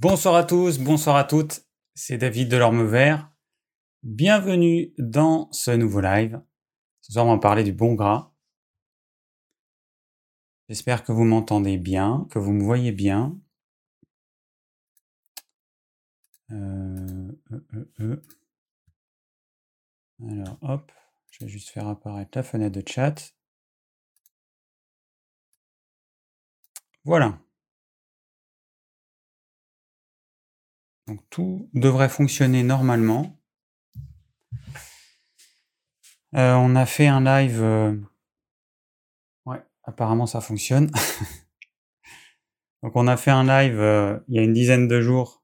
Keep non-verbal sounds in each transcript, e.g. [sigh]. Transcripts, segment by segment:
Bonsoir à tous, bonsoir à toutes, c'est David de l'Orme Vert. Bienvenue dans ce nouveau live. Ce soir, on va parler du bon gras. J'espère que vous m'entendez bien, que vous me voyez bien. Euh, euh, euh, Alors, hop, je vais juste faire apparaître la fenêtre de chat. Voilà. Donc tout devrait fonctionner normalement. Euh, on a fait un live. Euh, ouais, apparemment ça fonctionne. [laughs] Donc on a fait un live euh, il y a une dizaine de jours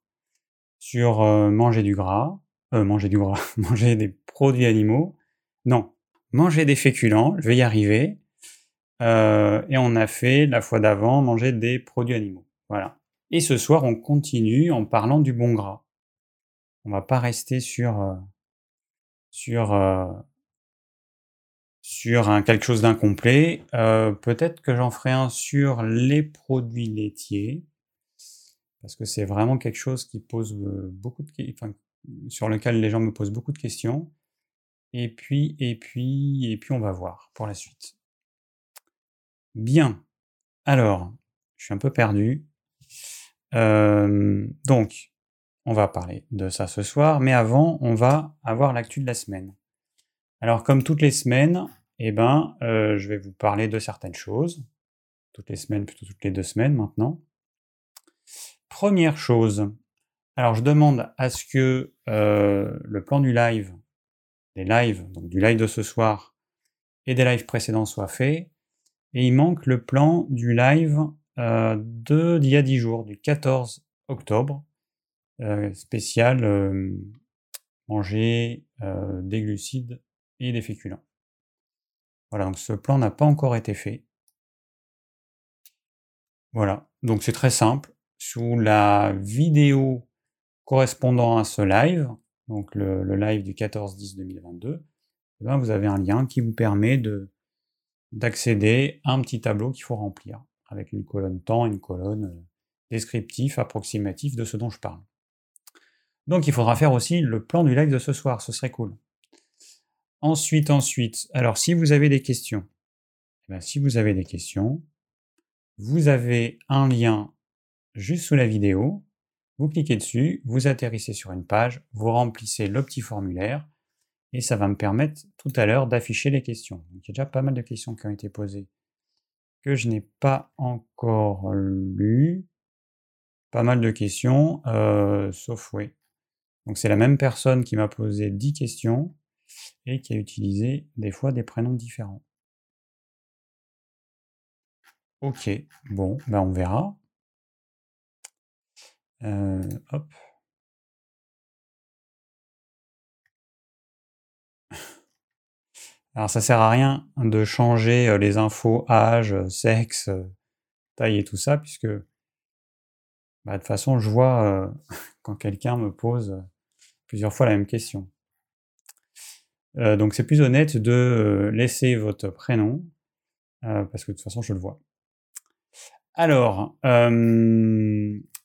sur manger du gras, manger du gras, [laughs] manger des produits animaux. Non, manger des féculents, je vais y arriver. et on a fait la fois d'avant manger des produits animaux. Voilà. Et ce soir, on continue en parlant du bon gras. On va pas rester sur euh, sur euh, sur un, quelque chose d'incomplet. Euh, peut-être que j'en ferai un sur les produits laitiers parce que c'est vraiment quelque chose qui pose beaucoup de enfin, sur lequel les gens me posent beaucoup de questions. Et puis et puis et puis on va voir pour la suite. Bien. Alors, je suis un peu perdu donc, on va parler de ça ce soir, mais avant, on va avoir l'actu de la semaine. Alors, comme toutes les semaines, eh ben, je vais vous parler de certaines choses. Toutes les semaines, plutôt toutes les deux semaines maintenant. Première chose, alors je demande à ce que le plan du live, des lives, donc du live de ce soir et des lives précédents soit fait. Et il manque le plan du live euh, d'il y a 10 jours, du 14 octobre, euh, spécial euh, manger des glucides et des féculents. Voilà, donc ce plan n'a pas encore été fait. Voilà, donc c'est très simple. Sous la vidéo correspondant à ce live, donc le, live du 14-10-2022, eh ben, vous avez un lien qui vous permet d'accéder à un petit tableau qu'il faut remplir avec une colonne temps, une colonne euh, descriptif, approximatif de ce dont je parle. Donc il faudra faire aussi le plan du live de ce soir, ce serait cool. Ensuite, ensuite, alors si vous avez des questions, eh ben, si vous avez des questions, vous avez un lien juste sous la vidéo, vous cliquez dessus, vous atterrissez sur une page, vous remplissez le petit formulaire, et ça va me permettre tout à l'heure d'afficher les questions. il y a déjà pas mal de questions qui ont été posées que je n'ai pas encore lu. Pas mal de questions, euh, sauf oui. Donc c'est la même personne qui m'a posé 10 questions et qui a utilisé des fois des prénoms différents. Ok, bon, ben on verra. Euh, hop. Alors ça sert à rien de changer euh, les infos âge, euh, sexe, euh, taille et tout ça, puisque bah, de toute façon je vois [laughs] quand quelqu'un me pose plusieurs fois la même question. donc c'est plus honnête de laisser votre prénom, parce que de toute façon je le vois. Alors,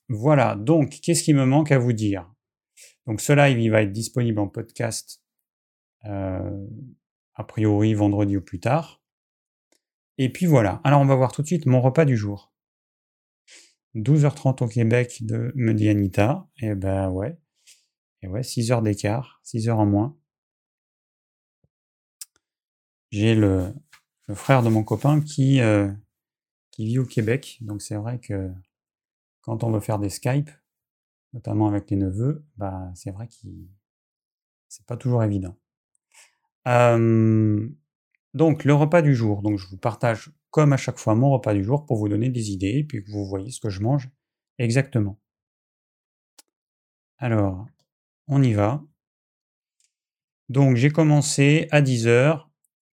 voilà, donc qu'est-ce qui me manque à vous dire? Donc ce live, il va être disponible en podcast a priori vendredi ou plus tard. Et puis voilà. Alors on va voir tout de suite mon repas du jour. 12h30 au Québec, de, me dit Anita. Et eh ben ouais. Et ouais, 6 heures d'écart, 6 heures en moins. J'ai le, frère de mon copain qui, euh, qui vit au Québec. Donc c'est vrai que quand on veut faire des Skype, notamment avec les neveux, bah c'est vrai que c'est pas toujours évident donc le repas du jour, donc je vous partage comme à chaque fois mon repas du jour pour vous donner des idées puis que vous voyez ce que je mange exactement. Alors, on y va. Donc j'ai commencé à 10h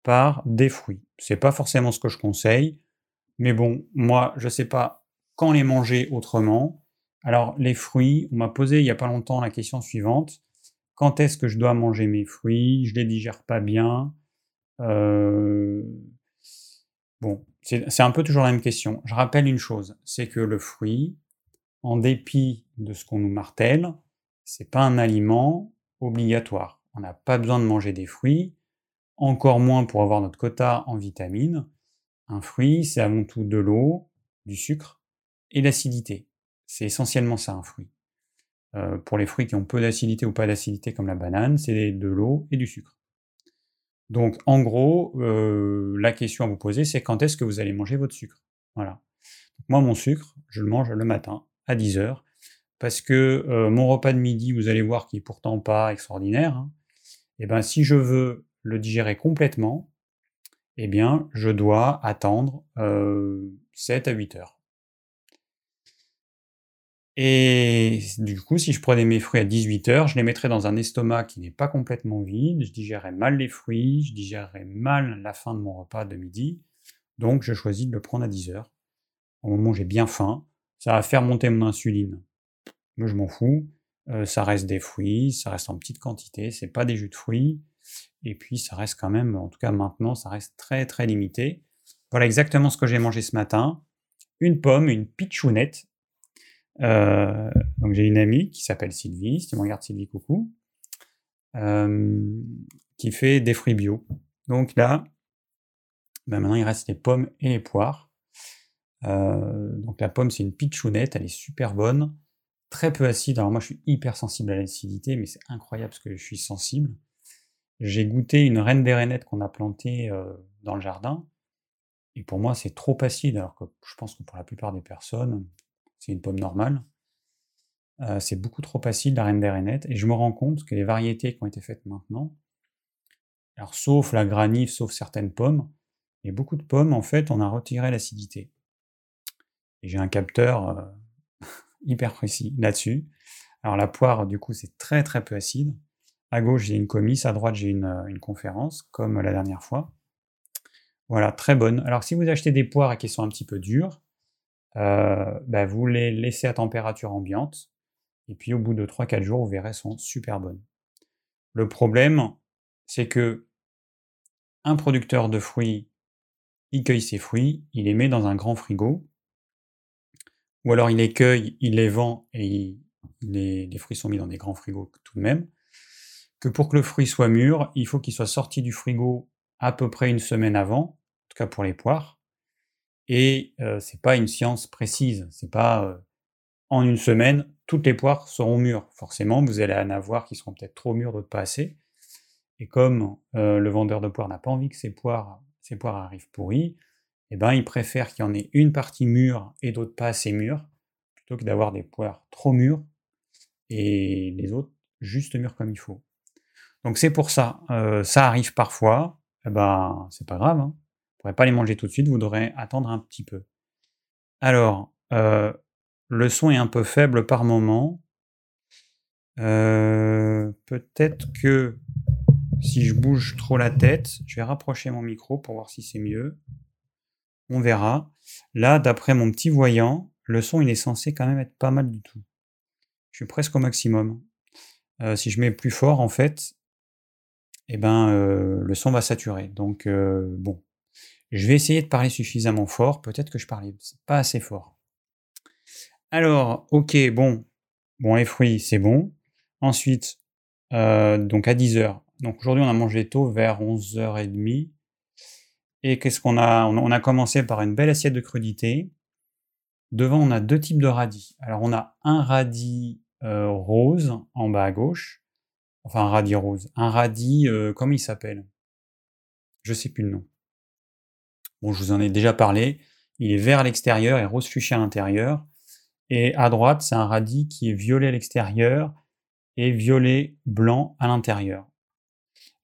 par des fruits. C'est pas forcément ce que je conseille, mais bon, moi je sais pas quand les manger autrement. Alors les fruits, on m'a posé il y a pas longtemps la question suivante quand est-ce que je dois manger mes fruits, je les digère pas bien. Euh, bon, c'est un peu toujours la même question. Je rappelle une chose, c'est que le fruit, en dépit de ce qu'on nous martèle, c'est pas un aliment obligatoire. On n'a pas besoin de manger des fruits, encore moins pour avoir notre quota en vitamines. Un fruit, c'est avant tout de l'eau, du sucre et l'acidité. C'est essentiellement ça un fruit. Euh, pour les fruits qui ont peu d'acidité ou pas d'acidité comme la banane, c'est de l'eau et du sucre. Donc en gros, euh, la question à vous poser, c'est quand est-ce que vous allez manger votre sucre? Voilà. Moi, mon sucre, je le mange le matin à 10h, parce que euh, mon repas de midi, vous allez voir qu'il est pourtant pas extraordinaire. Hein. et eh ben, si je veux le digérer complètement, eh bien, je dois attendre 7 à 8 heures. Et du coup, si je prenais mes fruits à 18h, je les mettrais dans un estomac qui n'est pas complètement vide, je digérerais mal les fruits, je digérerais mal la fin de mon repas de midi, donc je choisis de le prendre à 10h. Au moment où j'ai bien faim, ça va faire monter mon insuline. Moi, je m'en fous. Euh, ça reste des fruits, ça reste en petite quantité, c'est pas des jus de fruits, et puis ça reste quand même, en tout cas maintenant, ça reste très très limité. Voilà exactement ce que j'ai mangé ce matin. Une pomme, une pitchounette, euh, donc j'ai une amie qui s'appelle Sylvie, si tu me regardes Sylvie, coucou, euh, qui fait des fruits bio. Donc là, ben maintenant il reste les pommes et les poires. Euh, donc la pomme c'est une pitchounette, elle est super bonne, très peu acide. Alors moi je suis hyper sensible à l'acidité, mais c'est incroyable parce que je suis sensible. J'ai goûté une reine des rainettes qu'on a plantée dans le jardin, et pour moi c'est trop acide, alors que je pense que pour la plupart des personnes, c'est une pomme normale. Euh, c'est beaucoup trop facile, la reine des rainettes, et je me rends compte que les variétés qui ont été faites maintenant, alors sauf la granif, sauf certaines pommes, et beaucoup de pommes, en fait, on a retiré l'acidité. Et j'ai un capteur euh, [laughs] hyper précis là-dessus. Alors la poire, du coup, c'est très très peu acide. À gauche, j'ai une comice, à droite, j'ai une, une, conférence, comme la dernière fois. Voilà, très bonne. Alors si vous achetez des poires qui sont un petit peu dures, euh, bah, vous les laissez à température ambiante, et puis au bout de 3-4 jours, vous verrez, elles sont super bonnes. Le problème, c'est que un producteur de fruits, il cueille ses fruits, il les met dans un grand frigo, ou alors il les cueille, il les vend et les, les, fruits sont mis dans des grands frigos tout de même, que pour que le fruit soit mûr, il faut qu'il soit sorti du frigo à peu près une semaine avant, en tout cas pour les poires, et euh, c'est pas une science précise. C'est pas en une semaine toutes les poires seront mûres. Forcément, vous allez en avoir qui seront peut-être trop mûres, d'autres pas assez. Et comme le vendeur de poires n'a pas envie que ses poires, ses poires arrivent pourries, eh ben, il préfère qu'il y en ait une partie mûre et d'autres pas assez mûres, plutôt que d'avoir des poires trop mûres et les autres juste mûres comme il faut. Donc c'est pour ça, ça arrive parfois, eh ben, c'est pas grave, hein pas les manger tout de suite, vous devrez attendre un petit peu. Alors, euh, le son est un peu faible par moment. Euh, peut-être que si je bouge trop la tête, je vais rapprocher mon micro pour voir si c'est mieux. On verra. Là, d'après mon petit voyant, le son il est censé quand même être pas mal du tout. Je suis presque au maximum. Euh, si je mets plus fort, en fait, eh ben, le son va saturer. Donc, bon, je vais essayer de parler suffisamment fort. Peut-être que je parlais pas assez fort. Alors, ok, bon. Bon, les fruits, c'est bon. Ensuite, euh, donc à 10h. Donc aujourd'hui, on a mangé tôt, vers 11h30. Et qu'est-ce qu'on a? On a commencé par une belle assiette de crudité. Devant, on a deux types de radis. Alors, on a un radis euh, rose en bas à gauche. Enfin, un radis rose. Un radis, euh, comment il s'appelle? Je sais plus le nom. Je vous en ai déjà parlé. Il est vert à l'extérieur et rose fuchsia à l'intérieur. Et à droite, c'est un radis qui est violet à l'extérieur et violet blanc à l'intérieur.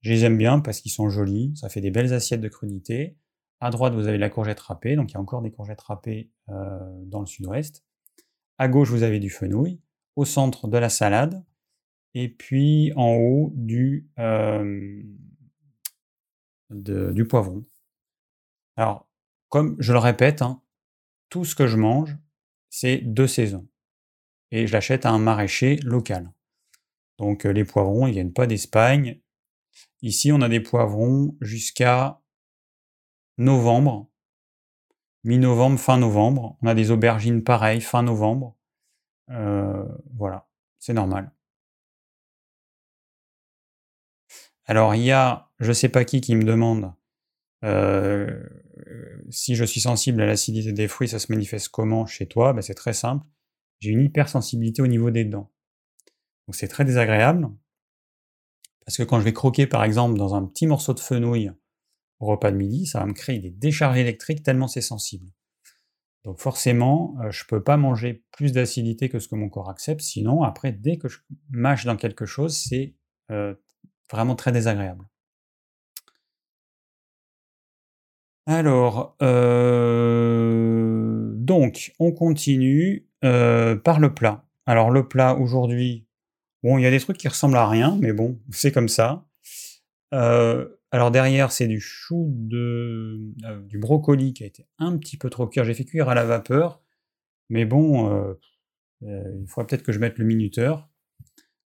Je les aime bien parce qu'ils sont jolis, ça fait des belles assiettes de crudité. À droite, vous avez la courgette râpée, donc il y a encore des courgettes râpées euh, dans le sud-ouest. À gauche, vous avez du fenouil. Au centre, de la salade. Et puis en haut, du, euh, du poivron. Alors, comme je le répète, hein, tout ce que je mange, c'est de saison. Et je l'achète à un maraîcher local. Donc euh, les poivrons, ils viennent pas d'Espagne. Ici, on a des poivrons jusqu'à novembre, mi-novembre, fin novembre. On a des aubergines pareilles, fin novembre. voilà, c'est normal. Alors il y a, je sais pas qui qui me demande si je suis sensible à l'acidité des fruits, ça se manifeste comment chez toi? Ben, C'est très simple. J'ai une hypersensibilité au niveau des dents. Donc c'est très désagréable. Parce que quand je vais croquer par exemple dans un petit morceau de fenouil au repas de midi, ça va me créer des décharges électriques tellement c'est sensible. Donc forcément, je ne peux pas manger plus d'acidité que ce que mon corps accepte, sinon après, dès que je mâche dans quelque chose, c'est vraiment très désagréable. Alors, donc, on continue par le plat. Alors, le plat aujourd'hui, bon, il y a des trucs qui ressemblent à rien, mais bon, [laughs] c'est comme ça. alors derrière, c'est du chou de, du brocoli qui a été un petit peu trop cuit. J'ai fait cuire à la vapeur, mais bon, il faudrait peut-être que je mette le minuteur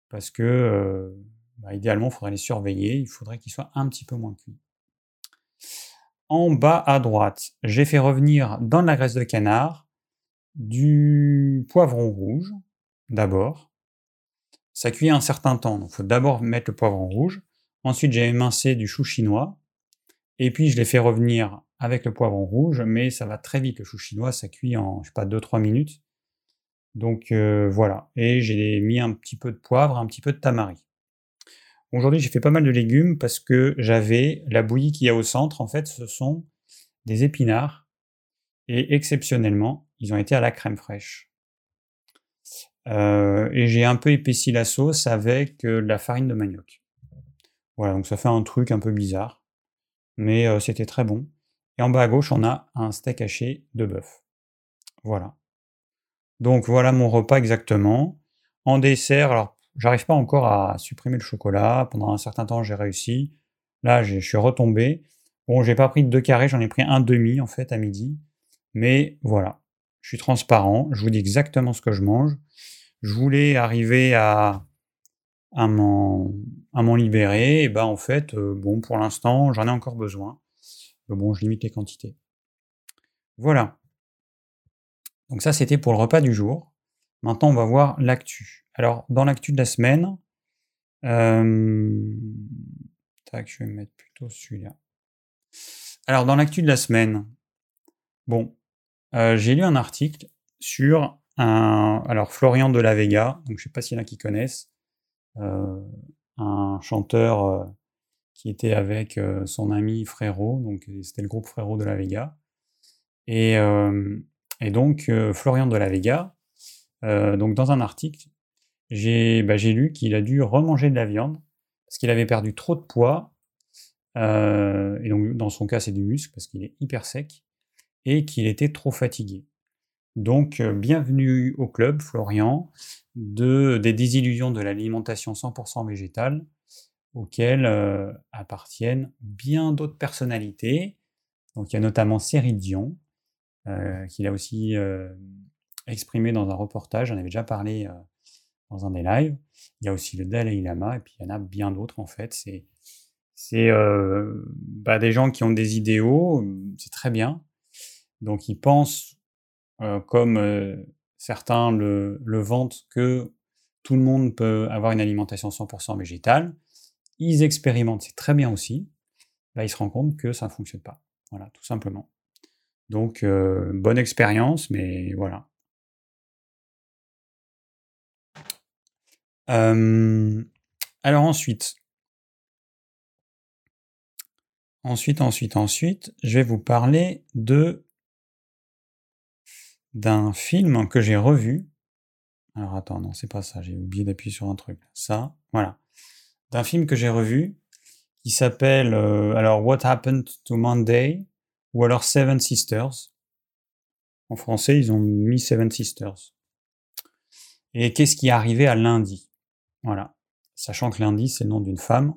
parce que bah, idéalement, il faudrait les surveiller. Il faudrait qu'ils soient un petit peu moins cuits. En bas à droite, j'ai fait revenir dans la graisse de canard du poivron rouge, d'abord. Ça cuit un certain temps, donc il faut d'abord mettre le poivron rouge. Ensuite, j'ai émincé du chou chinois. Et puis, je l'ai fait revenir avec le poivron rouge, mais ça va très vite. Le chou chinois, ça cuit en, je sais pas, 2-3 minutes. Donc euh, voilà. Et j'ai mis un petit peu de poivre, un petit peu de tamari. Aujourd'hui, j'ai fait pas mal de légumes parce que j'avais la bouillie qu'il y a au centre. En fait, ce sont des épinards. Et exceptionnellement, ils ont été à la crème fraîche. Euh, et j'ai un peu épaissi la sauce avec euh, la farine de manioc. Voilà, donc ça fait un truc un peu bizarre. Mais euh, c'était très bon. Et en bas à gauche, on a un steak haché de bœuf. Voilà. Donc voilà mon repas exactement. En dessert, alors J'arrive pas encore à supprimer le chocolat. Pendant un certain temps, j'ai réussi. Là, je suis retombé. Bon, j'ai pas pris deux carrés, j'en ai pris un demi en fait à midi. Mais voilà, je suis transparent. Je vous dis exactement ce que je mange. Je voulais arriver à à m'en libérer. Et ben en fait, euh, bon, pour l'instant, j'en ai encore besoin. Mais bon, je limite les quantités. Voilà. Donc ça, c'était pour le repas du jour. Maintenant, on va voir l'actu. Alors, dans l'actu de la semaine, tac, je vais mettre plutôt celui-là. Alors, dans l'actu de la semaine, bon, j'ai lu un article sur un, alors Florian de la Vega, donc je sais pas s'il y en a qui connaissent, un chanteur qui était avec son ami Frérot, donc c'était le groupe Frérot de la Vega. Et donc Florian de la Vega, donc dans un article, bah, j'ai lu qu'il a dû remanger de la viande parce qu'il avait perdu trop de poids. Euh, et donc, dans son cas, c'est du muscle parce qu'il est hyper sec et qu'il était trop fatigué. Donc, euh, bienvenue au club, Florian, de, des désillusions de l'alimentation 100% végétale, auxquelles euh, appartiennent bien d'autres personnalités. Donc, il y a notamment Cyril Dion, qu'il a aussi exprimé dans un reportage. J'en avais déjà parlé dans un des lives. Il y a aussi le Dalai Lama, et puis il y en a bien d'autres en fait. C'est euh, bah, des gens qui ont des idéaux, c'est très bien. Donc ils pensent, euh, comme euh, certains le, le, vantent, que tout le monde peut avoir une alimentation 100% végétale. Ils expérimentent, c'est très bien aussi. Là, ils se rendent compte que ça ne fonctionne pas. Voilà, tout simplement. Donc, bonne expérience, mais voilà. Alors ensuite ensuite, ensuite, ensuite, je vais vous parler de d'un film que j'ai revu. Alors attends, non, c'est pas ça, j'ai oublié d'appuyer sur un truc. Ça, voilà. D'un film que j'ai revu qui s'appelle alors What Happened to Monday ou alors Seven Sisters. En français, ils ont mis Seven Sisters. Et qu'est-ce qui est arrivé à lundi? Voilà. Sachant que lundi, c'est le nom d'une femme.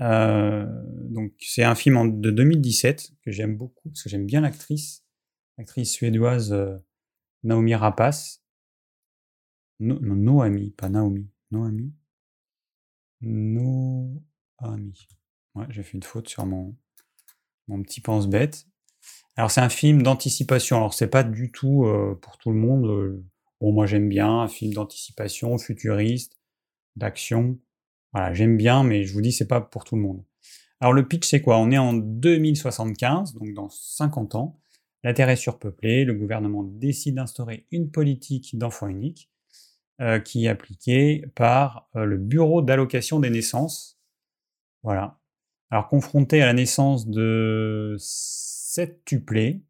Euh, donc c'est un film de 2017 que j'aime beaucoup parce que j'aime bien l'actrice, l'actrice suédoise euh, Naomi Rapace. No, non, Noami, pas Naomi. Noami. Noami. Ouais, j'ai fait une faute sur mon, mon petit pense-bête. Alors c'est un film d'anticipation. Alors c'est pas du tout euh, pour tout le monde. Bon, moi j'aime bien, un film d'anticipation, futuriste, d'action. Voilà, j'aime bien, mais je vous dis, c'est pas pour tout le monde. Alors le pitch, c'est quoi? On est en 2075, donc dans 50 ans. La Terre est surpeuplée, le gouvernement décide d'instaurer une politique d'enfants unique euh, qui est appliquée par euh, le Bureau d'allocation des naissances. Voilà. Alors confronté à la naissance de sept tuplés,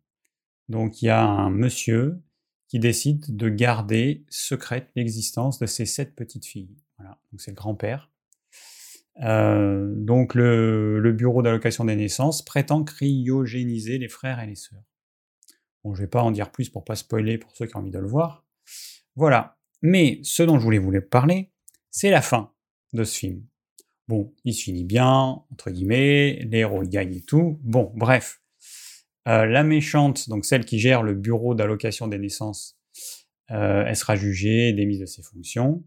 donc il y a un monsieur qui décide de garder secrète l'existence de ces sept petites filles. Voilà, donc c'est le grand-père. Euh, donc le, bureau d'allocation des naissances prétend cryogéniser les frères et les sœurs. Bon, je vais pas en dire plus pour pas spoiler pour ceux qui ont envie de le voir. Voilà. Mais ce dont je voulais vous parler, c'est la fin de ce film. Bon, il se finit bien, entre guillemets, les héros gagnent et tout. Bon, bref. Euh, la méchante, donc celle qui gère le bureau d'allocation des naissances, euh, elle sera jugée, démise de ses fonctions.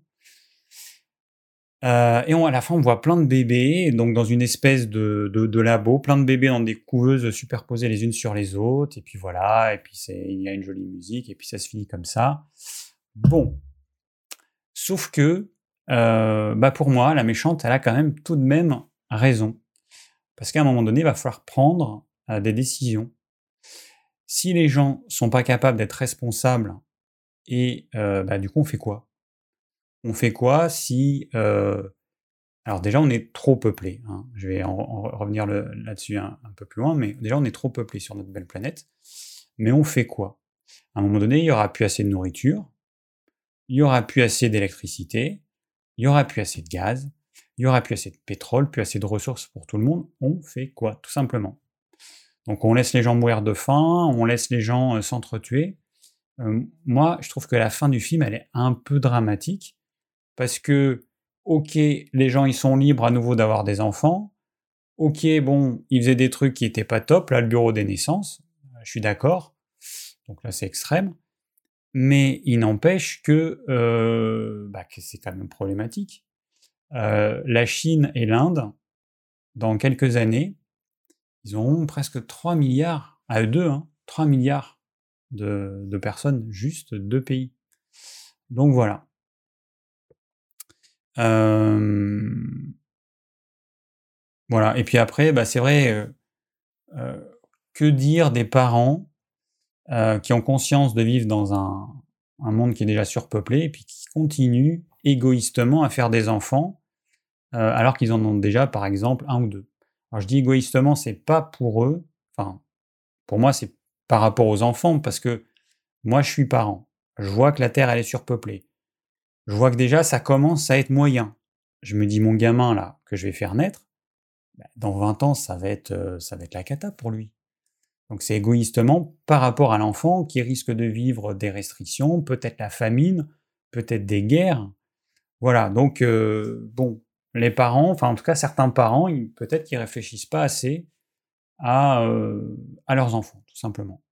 Euh, et à la fin, on voit plein de bébés, donc dans une espèce de, de, labo, plein de bébés dans des couveuses superposées les unes sur les autres, et puis voilà, et puis il y a une jolie musique, et puis ça se finit comme ça. Bon. Sauf que, bah pour moi, la méchante, elle a quand même tout de même raison. Parce qu'à un moment donné, il va falloir prendre des décisions. Si les gens sont pas capables d'être responsables, et euh, bah, du coup, on fait quoi? On fait quoi si... Euh, alors déjà, on est trop peuplé. Hein. Je vais en, revenir là-dessus un, peu plus loin, mais déjà, on est trop peuplé sur notre belle planète. Mais on fait quoi? À un moment donné, il y aura plus assez de nourriture, il y aura plus assez d'électricité, il y aura plus assez de gaz, il y aura plus assez de pétrole, plus assez de ressources pour tout le monde. On fait quoi Tout simplement? Donc on laisse les gens mourir de faim, on laisse les gens euh, s'entretuer. Euh, moi, je trouve que la fin du film, elle est un peu dramatique, parce que, ok, les gens, ils sont libres à nouveau d'avoir des enfants, ok, bon, ils faisaient des trucs qui étaient pas top, là, le bureau des naissances, je suis d'accord, donc là, c'est extrême, mais il n'empêche que, euh, bah, que c'est quand même problématique. la Chine et l'Inde, dans quelques années, ils auront presque 3 milliards, à eux deux, 3 hein, milliards de, personnes, juste deux pays. Donc voilà. Voilà, et puis après, bah, c'est vrai, euh, euh, que dire des parents euh, qui ont conscience de vivre dans un, monde qui est déjà surpeuplé et qui continuent égoïstement à faire des enfants alors qu'ils en ont déjà, par exemple, un ou deux. Je dis égoïstement, c'est pas pour eux, enfin, pour moi, c'est par rapport aux enfants, parce que moi, je suis parent. Je vois que la Terre, elle est surpeuplée. Je vois que déjà, ça commence à être moyen. Je me dis, mon gamin, là, que je vais faire naître, bah, dans 20 ans, ça va être, euh, ça va être la cata pour lui. Donc c'est égoïstement par rapport à l'enfant qui risque de vivre des restrictions, peut-être la famine, peut-être des guerres. Voilà, donc euh, bon, les parents, enfin en tout cas certains parents, peut-être qu'ils réfléchissent pas assez à, euh, à leurs enfants, tout simplement.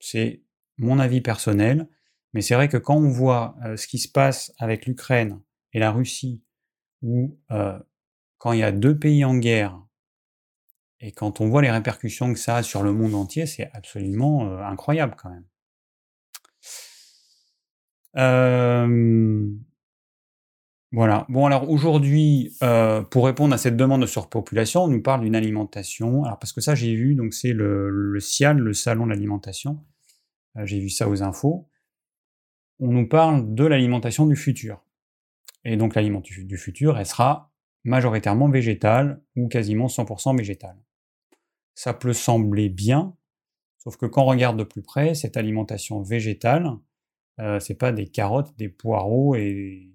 C'est mon avis personnel, mais c'est vrai que quand on voit euh, ce qui se passe avec l'Ukraine et la Russie, ou euh, quand il y a deux pays en guerre, et quand on voit les répercussions que ça a sur le monde entier, c'est absolument incroyable quand même. Voilà. Bon, alors aujourd'hui, euh, pour répondre à cette demande de surpopulation, on nous parle d'une alimentation. Alors, parce que ça, j'ai vu, donc c'est le, le CIAL, le Salon de l'alimentation. Euh, j'ai vu ça aux infos. On nous parle de l'alimentation du futur. Et donc, l'alimentation du futur, elle sera majoritairement végétale ou quasiment 100% végétale. Ça peut sembler bien, sauf que quand on regarde de plus près, cette alimentation végétale, euh, c'est pas des carottes, des poireaux et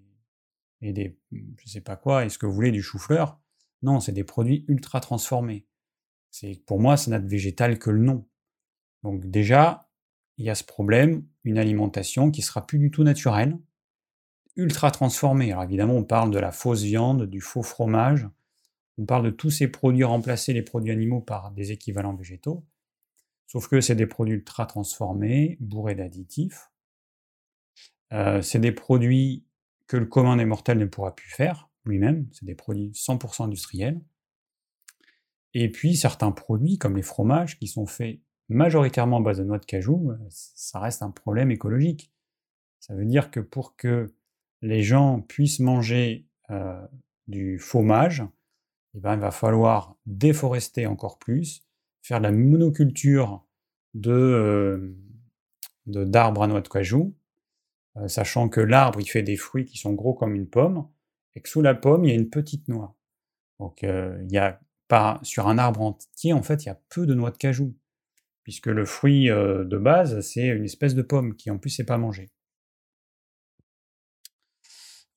et des, je sais pas quoi, est-ce que vous voulez du chou-fleur Non, c'est des produits ultra transformés. Pour moi, ça n'a de végétal que le nom. Donc déjà, il y a ce problème, une alimentation qui sera plus du tout naturelle, ultra transformée. Alors évidemment, on parle de la fausse viande, du faux fromage, on parle de tous ces produits remplacer les produits animaux par des équivalents végétaux, sauf que c'est des produits ultra transformés, bourrés d'additifs. Euh, c'est des produits que le commun des mortels ne pourra plus faire lui-même, c'est des produits 100% industriels. Et puis certains produits, comme les fromages, qui sont faits majoritairement à base de noix de cajou, euh, ça reste un problème écologique. Ça veut dire que pour que les gens puissent manger euh, du fromage, eh ben, il va falloir déforester encore plus, faire de la monoculture de, d'arbres à noix de cajou, sachant que l'arbre il fait des fruits qui sont gros comme une pomme, et que sous la pomme il y a une petite noix. Donc il y a pas sur un arbre entier en fait il y a peu de noix de cajou, puisque le fruit de base c'est une espèce de pomme qui en plus n'est pas mangée.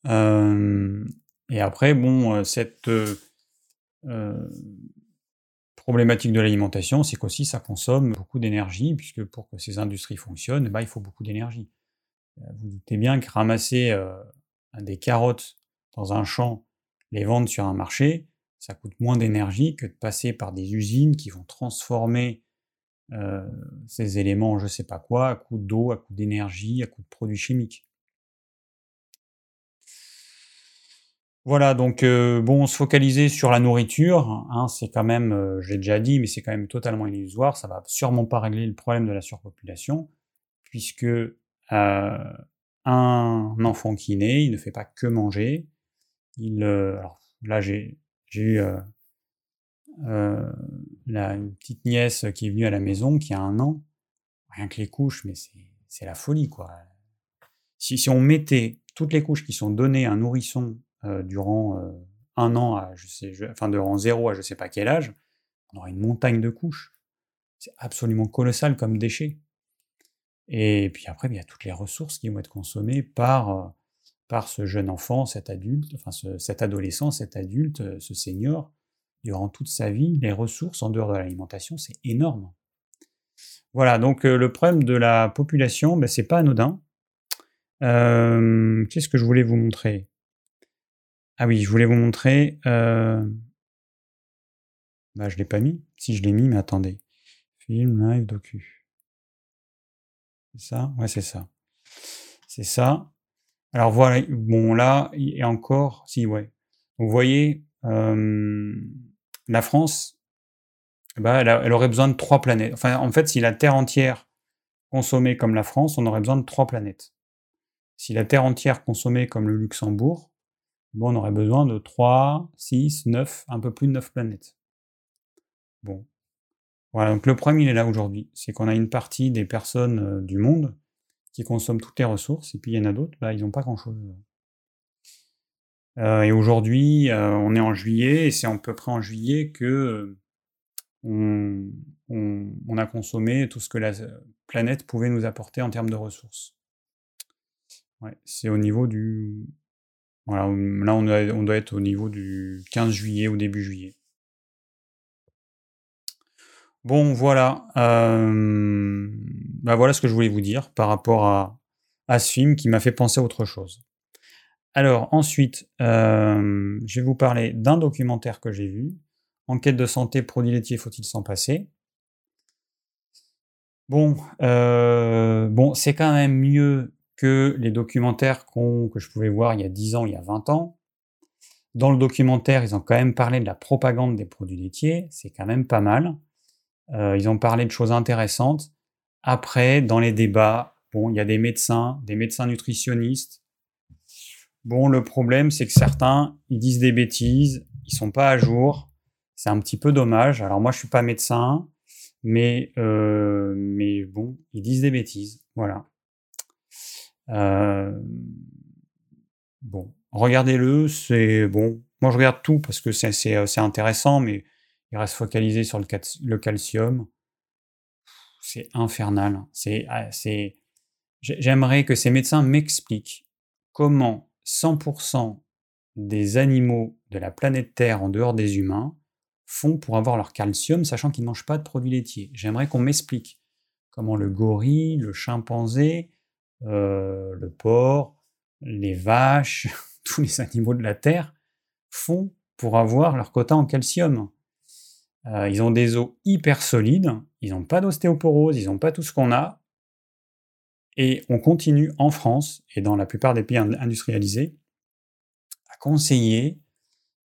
et après bon cette problématique de l'alimentation, c'est qu'aussi ça consomme beaucoup d'énergie, puisque pour que ces industries fonctionnent, bah, il faut beaucoup d'énergie. Vous doutez bien que ramasser des carottes dans un champ, les vendre sur un marché, ça coûte moins d'énergie que de passer par des usines qui vont transformer ces éléments en je sais pas quoi, à coup d'eau, à coup d'énergie, à coup de produits chimiques. Voilà, donc bon, se focaliser sur la nourriture, hein, c'est quand même, j'ai déjà dit, mais c'est quand même totalement illusoire, ça va sûrement pas régler le problème de la surpopulation, puisque un enfant qui naît, il ne fait pas que manger, il, alors là j'ai eu une petite nièce qui est venue à la maison, qui a un an, rien que les couches, mais c'est la folie quoi. Si, si on mettait toutes les couches qui sont données à un nourrisson euh, durant euh, un an, à, je sais, enfin durant zéro à je sais pas quel âge, on aura une montagne de couches. C'est absolument colossal comme déchet. Et puis après, il y a toutes les ressources qui vont être consommées par, euh, par ce jeune enfant, cet adulte, enfin cet adolescent, cet adulte, ce senior, durant toute sa vie. Les ressources en dehors de l'alimentation, c'est énorme. Voilà, donc le problème de la population, ben, c'est pas anodin. Qu'est-ce que je voulais vous montrer? Ah oui, je voulais vous montrer. Euh... Bah, je l'ai pas mis. Si je l'ai mis, mais attendez. Film, live, docu. C'est ça? Ouais, c'est ça. C'est ça. Alors voilà, bon là, et encore, si, ouais. Vous voyez, la France, bah, elle, aurait besoin de trois planètes. En fait, si la Terre entière consommait comme la France, on aurait besoin de trois planètes. Si la Terre entière consommait comme le Luxembourg, Bon, on aurait besoin de 3, 6, 9, un peu plus de 9 planètes. Bon. Voilà, donc le problème, il est là aujourd'hui. C'est qu'on a une partie des personnes euh, du monde qui consomment toutes les ressources, et puis il y en a d'autres, bah, ils n'ont pas grand-chose. Euh, et aujourd'hui, euh, on est en juillet, et c'est à peu près en juillet que on, a consommé tout ce que la planète pouvait nous apporter en termes de ressources. C'est au niveau du là on doit, être au niveau du 15 juillet ou début juillet. Bon, voilà. bah voilà ce que je voulais vous dire par rapport à, à ce film qui m'a fait penser à autre chose. Alors ensuite, je vais vous parler d'un documentaire que j'ai vu. Enquête de santé, produits laitiers, faut-il s'en passer? Bon, bon, c'est quand même mieux que les documentaires que je pouvais voir il y a 10 ans, il y a 20 ans. Dans le documentaire, ils ont quand même parlé de la propagande des produits laitiers, c'est quand même pas mal. Euh, ils ont parlé de choses intéressantes. Après, dans les débats, bon, il y a des médecins, des médecins nutritionnistes. Bon, le problème, c'est que certains, ils disent des bêtises, ils sont pas à jour. C'est un petit peu dommage. Alors moi, je suis pas médecin, mais euh, mais bon, ils disent des bêtises. Voilà. Euh, bon, regardez-le, c'est bon. Moi, je regarde tout parce que c'est intéressant, mais il reste focalisé sur le, calcium. C'est infernal. C'est, ah, c'est, j'aimerais que ces médecins m'expliquent comment 100% des animaux de la planète Terre en dehors des humains font pour avoir leur calcium, sachant qu'ils ne mangent pas de produits laitiers. J'aimerais qu'on m'explique comment le gorille, le chimpanzé, euh, le porc, les vaches, [laughs] tous les animaux de la Terre font pour avoir leur quota en calcium. Euh, ils ont des os hyper solides, ils n'ont pas d'ostéoporose, ils n'ont pas tout ce qu'on a. Et on continue en France et dans la plupart des pays industrialisés à conseiller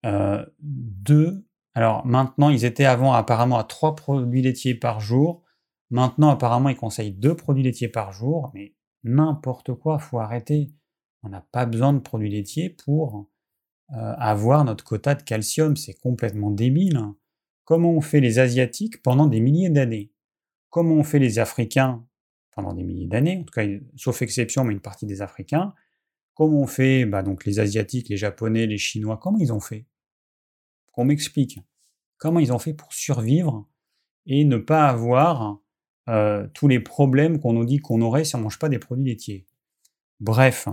euh, deux. Alors maintenant, ils étaient avant apparemment à trois produits laitiers par jour. Maintenant, apparemment, ils conseillent deux produits laitiers par jour. Mais n'importe quoi, faut arrêter. On n'a pas besoin de produits laitiers pour euh, avoir notre quota de calcium, c'est complètement débile. Hein. Comment ont fait les Asiatiques pendant des milliers d'années? Comment ont fait les Africains pendant des milliers d'années, en tout cas, sauf exception, mais une partie des Africains Comment ont fait bah, donc les Asiatiques, les Japonais, les Chinois Comment ils ont fait? Qu'on m'explique. Comment ils ont fait pour survivre et ne pas avoir euh, tous les problèmes qu'on nous dit qu'on aurait si on ne mange pas des produits laitiers? Bref.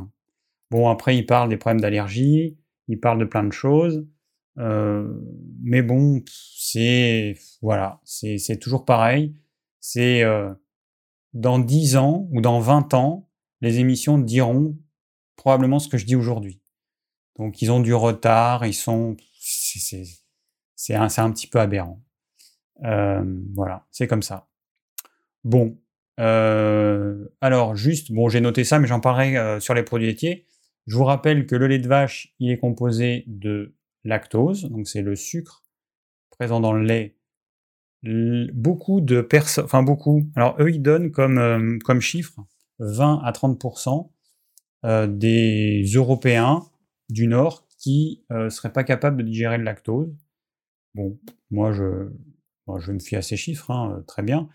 Bon, après, il parle des problèmes d'allergie, il parle de plein de choses. Euh, mais bon, c'est voilà, c'est toujours pareil. C'est euh, dans 10 ans ou dans 20 ans, les émissions diront probablement ce que je dis aujourd'hui. Donc ils ont du retard, ils sont c'est un, un, petit peu aberrant. voilà, c'est comme ça. Bon, euh, alors juste, bon, j'ai noté ça, mais j'en parlerai euh, sur les produits laitiers. Je vous rappelle que le lait de vache, il est composé de lactose, donc c'est le sucre présent dans le lait. Beaucoup de personnes, enfin beaucoup, alors eux ils donnent comme, euh, chiffre 20 à 30% des Européens du Nord qui ne seraient pas capables de digérer le lactose. Bon, moi je, me fie à ces chiffres, hein, très bien.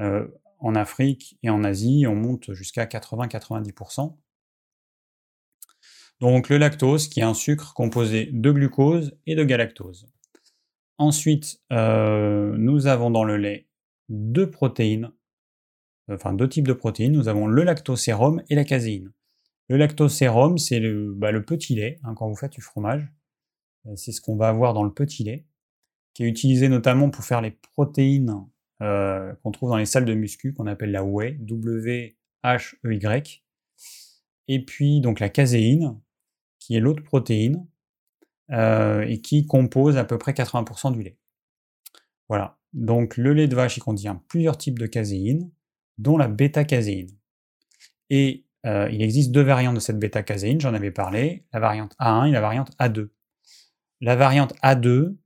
Euh, en Afrique et en Asie, on monte jusqu'à 80-90%. Donc le lactose, qui est un sucre composé de glucose et de galactose. Ensuite, euh, nous avons dans le lait deux protéines, enfin deux types de protéines. Nous avons le lactosérum et la caséine. Le lactosérum, c'est le, bah, petit lait, hein, quand vous faites du fromage. Euh, c'est ce qu'on va avoir dans le petit lait, qui est utilisé notamment pour faire les protéines euh, qu'on trouve dans les salles de muscu, qu'on appelle la whey, W-H-E-Y. Et puis donc la caséine, qui est l'autre protéine, euh, et qui compose à peu près 80% du lait. Voilà. Donc le lait de vache, il contient plusieurs types de caséine, dont la bêta-caséine. Et euh, il existe deux variantes de cette bêta-caséine, j'en avais parlé, la variante A1 et la variante A2. La variante A2,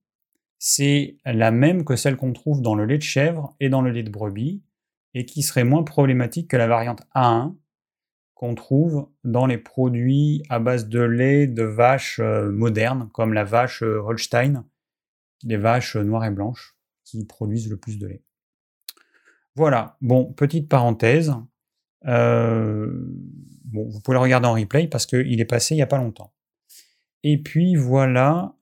c'est la même que celle qu'on trouve dans le lait de chèvre et dans le lait de brebis, et qui serait moins problématique que la variante A1 qu'on trouve dans les produits à base de lait de vaches euh, modernes, comme la vache euh, Holstein, les vaches noires et blanches, qui produisent le plus de lait. Voilà, bon, petite parenthèse. Euh, bon, vous pouvez le regarder en replay parce qu'il est passé il n'y a pas longtemps. Et puis voilà,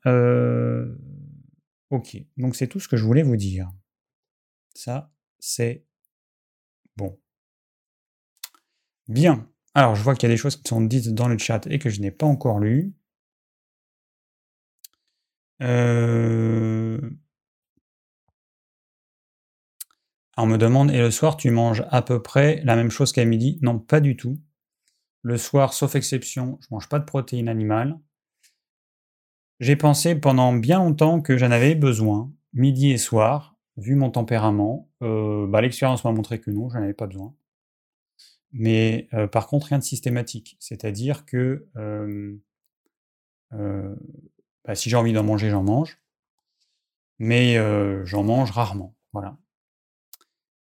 Ok, donc c'est tout ce que je voulais vous dire. Ça, c'est bon. Bien. Alors, je vois qu'il y a des choses qui sont dites dans le chat et que je n'ai pas encore lues. Euh... on me demande, et le soir, tu manges à peu près la même chose qu'à midi? Non, pas du tout. Le soir, sauf exception, je ne mange pas de protéines animales. J'ai pensé pendant bien longtemps que j'en avais besoin, midi et soir, vu mon tempérament. Euh, bah, l'expérience m'a montré que non, j'en avais pas besoin. Mais euh, par contre, rien de systématique. C'est-à-dire que euh, bah, si j'ai envie d'en manger, j'en mange. Mais j'en mange rarement. Voilà.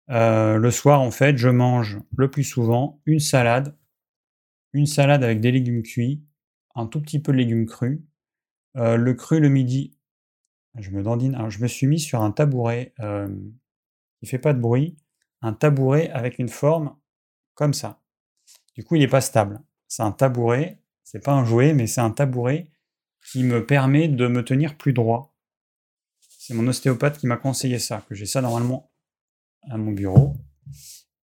le soir, en fait, je mange le plus souvent une salade, une salade avec des légumes cuits, un tout petit peu de légumes crus, euh, le cru le midi, je me dandine. Je me suis mis sur un tabouret euh, qui fait pas de bruit, un tabouret avec une forme ça. Du coup, il n'est pas stable. C'est un tabouret, c'est pas un jouet, mais c'est un tabouret qui me permet de me tenir plus droit. C'est mon ostéopathe qui m'a conseillé ça, que j'ai ça normalement à mon bureau.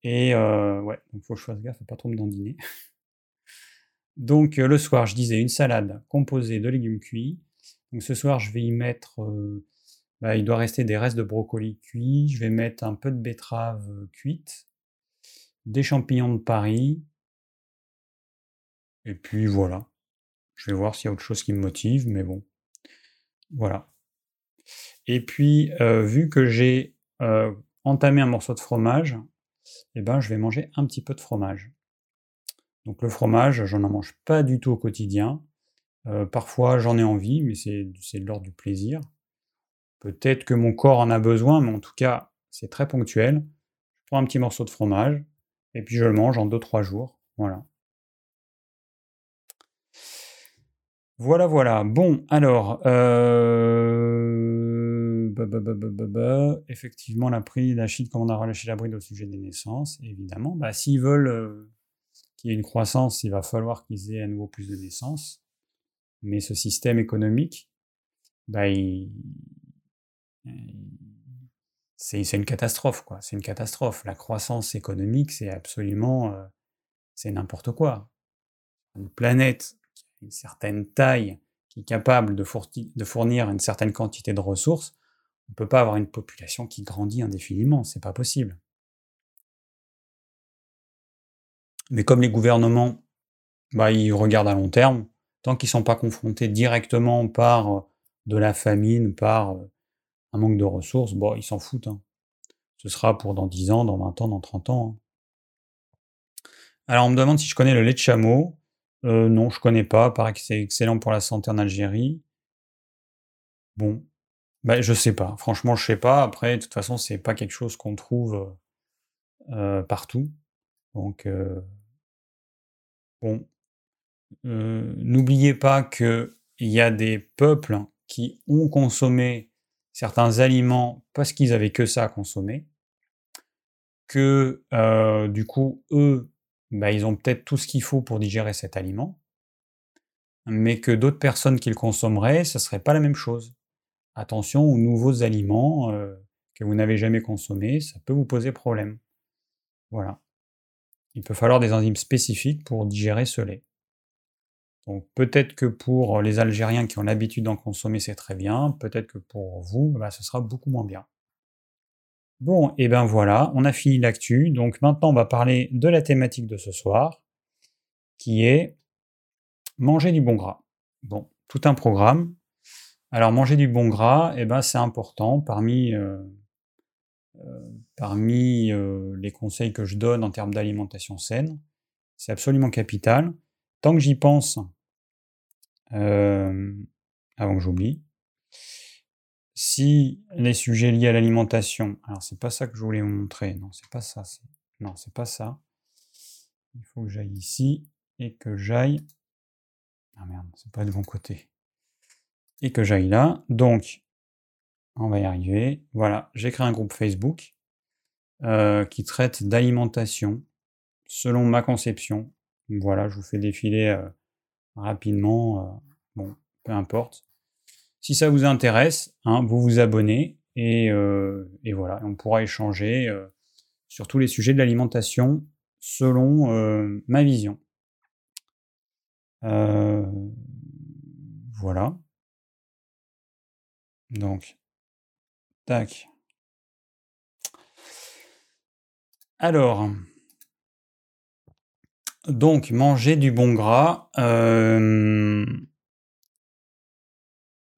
Et euh, ouais, donc faut que je fasse gaffe pas trop me dandiner. [laughs] Donc euh, le soir, je disais une salade composée de légumes cuits. Donc ce soir, je vais y mettre, euh, bah, il doit rester des restes de brocoli cuits. Je vais mettre un peu de betterave cuite, des champignons de Paris. Et puis voilà. Je vais voir s'il y a autre chose qui me motive, mais bon. Voilà. Et puis, vu que j'ai entamé un morceau de fromage, eh ben, je vais manger un petit peu de fromage. Donc le fromage, j'en en mange pas du tout au quotidien. Euh, parfois j'en ai envie, mais c'est de l'ordre du plaisir. Peut-être que mon corps en a besoin, mais en tout cas, c'est très ponctuel. Je prends un petit morceau de fromage, et puis je le mange en 2-3 jours. Voilà. Voilà, voilà. Bon, alors, euh, bah, bah, bah, effectivement, la, prix, la Chine on a relâché la bride au sujet des naissances, évidemment. Bah, S'ils veulent euh, qu'il y ait une croissance, il va falloir qu'ils aient à nouveau plus de naissances. Mais ce système économique, bah, c'est une catastrophe, quoi. C'est une catastrophe. La croissance économique, c'est absolument, euh, c'est n'importe quoi. Une planète qui a une certaine taille, qui est capable de, fournir une certaine quantité de ressources, on ne peut pas avoir une population qui grandit indéfiniment, c'est pas possible. Mais comme les gouvernements, bah, ils regardent à long terme, tant qu'ils ne sont pas confrontés directement par euh, de la famine, par euh, un manque de ressources, bon, ils s'en foutent. Hein. Ce sera pour dans 10 ans, dans 20 ans, dans 30 ans. Hein. Alors on me demande si je connais le lait de chameau. Euh, non, je connais pas. Paraît que c'est excellent pour la santé en Algérie. Bon, ben, je sais pas. Franchement, je sais pas. Après, de toute façon, c'est pas quelque chose qu'on trouve partout. Donc, bon, n'oubliez pas qu'il y a des peuples qui ont consommé certains aliments parce qu'ils avaient que ça à consommer, que du coup, eux, bah, ils ont peut-être tout ce qu'il faut pour digérer cet aliment, mais que d'autres personnes qui le consommeraient, ce ne serait pas la même chose. Attention aux nouveaux aliments que vous n'avez jamais consommés, ça peut vous poser problème. Voilà. Il peut falloir des enzymes spécifiques pour digérer ce lait. Donc peut-être que pour les Algériens qui ont l'habitude d'en consommer, c'est très bien. Peut-être que pour vous, bah, ce sera beaucoup moins bien. Bon, et ben voilà, on a fini l'actu. Donc maintenant, on va parler de la thématique de ce soir, qui est manger du bon gras. Bon, tout un programme. Alors manger du bon gras, eh ben, c'est important parmi, euh, euh, euh, les conseils que je donne en termes d'alimentation saine. C'est absolument capital. Tant que j'y pense, avant que j'oublie. Si les sujets liés à l'alimentation, alors c'est pas ça que je voulais vous montrer, non, c'est pas ça, non, c'est pas ça. Il faut que j'aille ici et que j'aille. Ah merde, c'est pas de bon côté. Et que j'aille là. Donc, on va y arriver. Voilà, j'ai créé un groupe Facebook qui traite d'alimentation selon ma conception. Voilà, je vous fais défiler rapidement, euh, bon, peu importe. Si ça vous intéresse, hein, vous vous abonnez et, euh, voilà, on pourra échanger euh, sur tous les sujets de l'alimentation selon ma vision. voilà. Donc, tac. Alors, donc, manger du bon gras. Euh,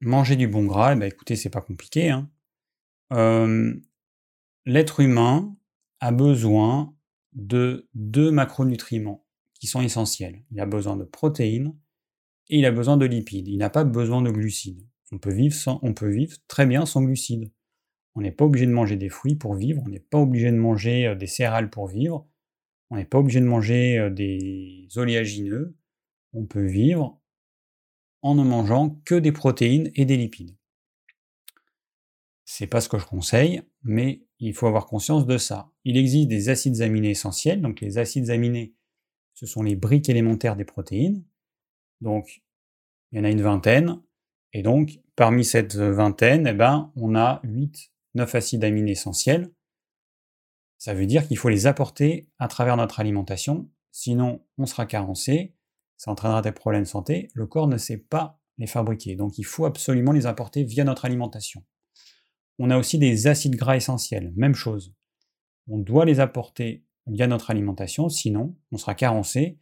manger du bon gras, eh ben, écoutez, c'est pas compliqué. Hein. Euh, l'être humain a besoin de deux macronutriments qui sont essentiels. Il a besoin de protéines et il a besoin de lipides. Il n'a pas besoin de glucides. On peut vivre, on peut vivre très bien sans glucides. On n'est pas obligé de manger des fruits pour vivre, on n'est pas obligé de manger euh, des céréales pour vivre, on n'est pas obligé de manger des oléagineux. On peut vivre en ne mangeant que des protéines et des lipides. C'est pas ce que je conseille, mais il faut avoir conscience de ça. Il existe des acides aminés essentiels, donc les acides aminés, ce sont les briques élémentaires des protéines. Donc, il y en a une vingtaine, et donc parmi cette vingtaine, eh ben, on a 8, 9 acides aminés essentiels. Ça veut dire qu'il faut les apporter à travers notre alimentation, sinon on sera carencé, ça entraînera des problèmes de santé, le corps ne sait pas les fabriquer, donc il faut absolument les apporter via notre alimentation. On a aussi des acides gras essentiels, même chose. On doit les apporter via notre alimentation, sinon on sera carencé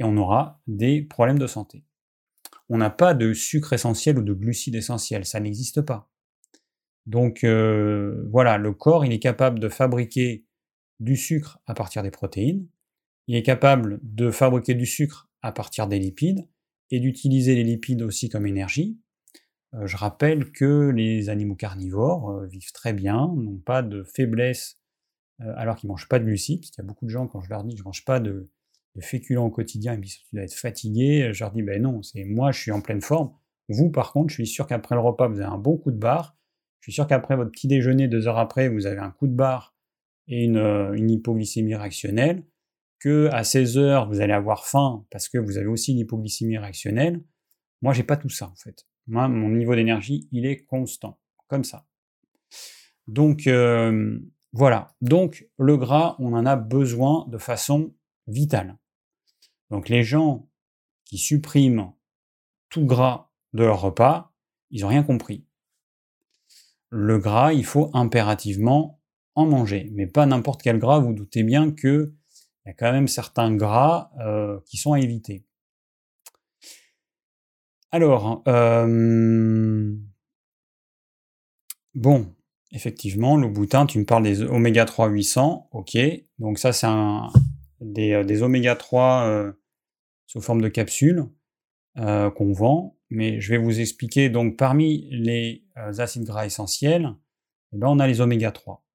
et on aura des problèmes de santé. On n'a pas de sucre essentiel ou de glucides essentiels, ça n'existe pas. Donc euh, voilà, le corps il est capable de fabriquer du sucre à partir des protéines, il est capable de fabriquer du sucre à partir des lipides et d'utiliser les lipides aussi comme énergie. Euh, je rappelle que les animaux carnivores euh, vivent très bien, n'ont pas de faiblesse euh, alors qu'ils ne mangent pas de glucides, qu'il y a beaucoup de gens, quand je leur dis que je ne mange pas de féculents au quotidien et puis tu dois être fatigué. Je leur dis, ben non, c'est moi, je suis en pleine forme. Vous, par contre, je suis sûr qu'après le repas, vous avez un bon coup de barre. Je suis sûr qu'après votre petit déjeuner, deux heures après, vous avez un coup de barre et une, euh, une hypoglycémie réactionnelle. Que à 16 heures, vous allez avoir faim parce que vous avez aussi une hypoglycémie réactionnelle. Moi, j'ai pas tout ça, en fait. Moi, mon niveau d'énergie, il est constant. Comme ça. Donc, euh, voilà. Donc, le gras, on en a besoin de façon vitale. Donc, les gens qui suppriment tout gras de leur repas, ils n'ont rien compris. Le gras, il faut impérativement en manger, mais pas n'importe quel gras. Vous doutez bien qu'il y a quand même certains gras euh, qui sont à éviter. Alors, euh, bon, effectivement, le boutin, tu me parles des oméga 3 800, ok. Donc ça, c'est des, euh, des oméga 3 sous forme de capsules qu'on vend mais je vais vous expliquer. Donc, parmi les acides gras essentiels, eh ben, on a les oméga 3.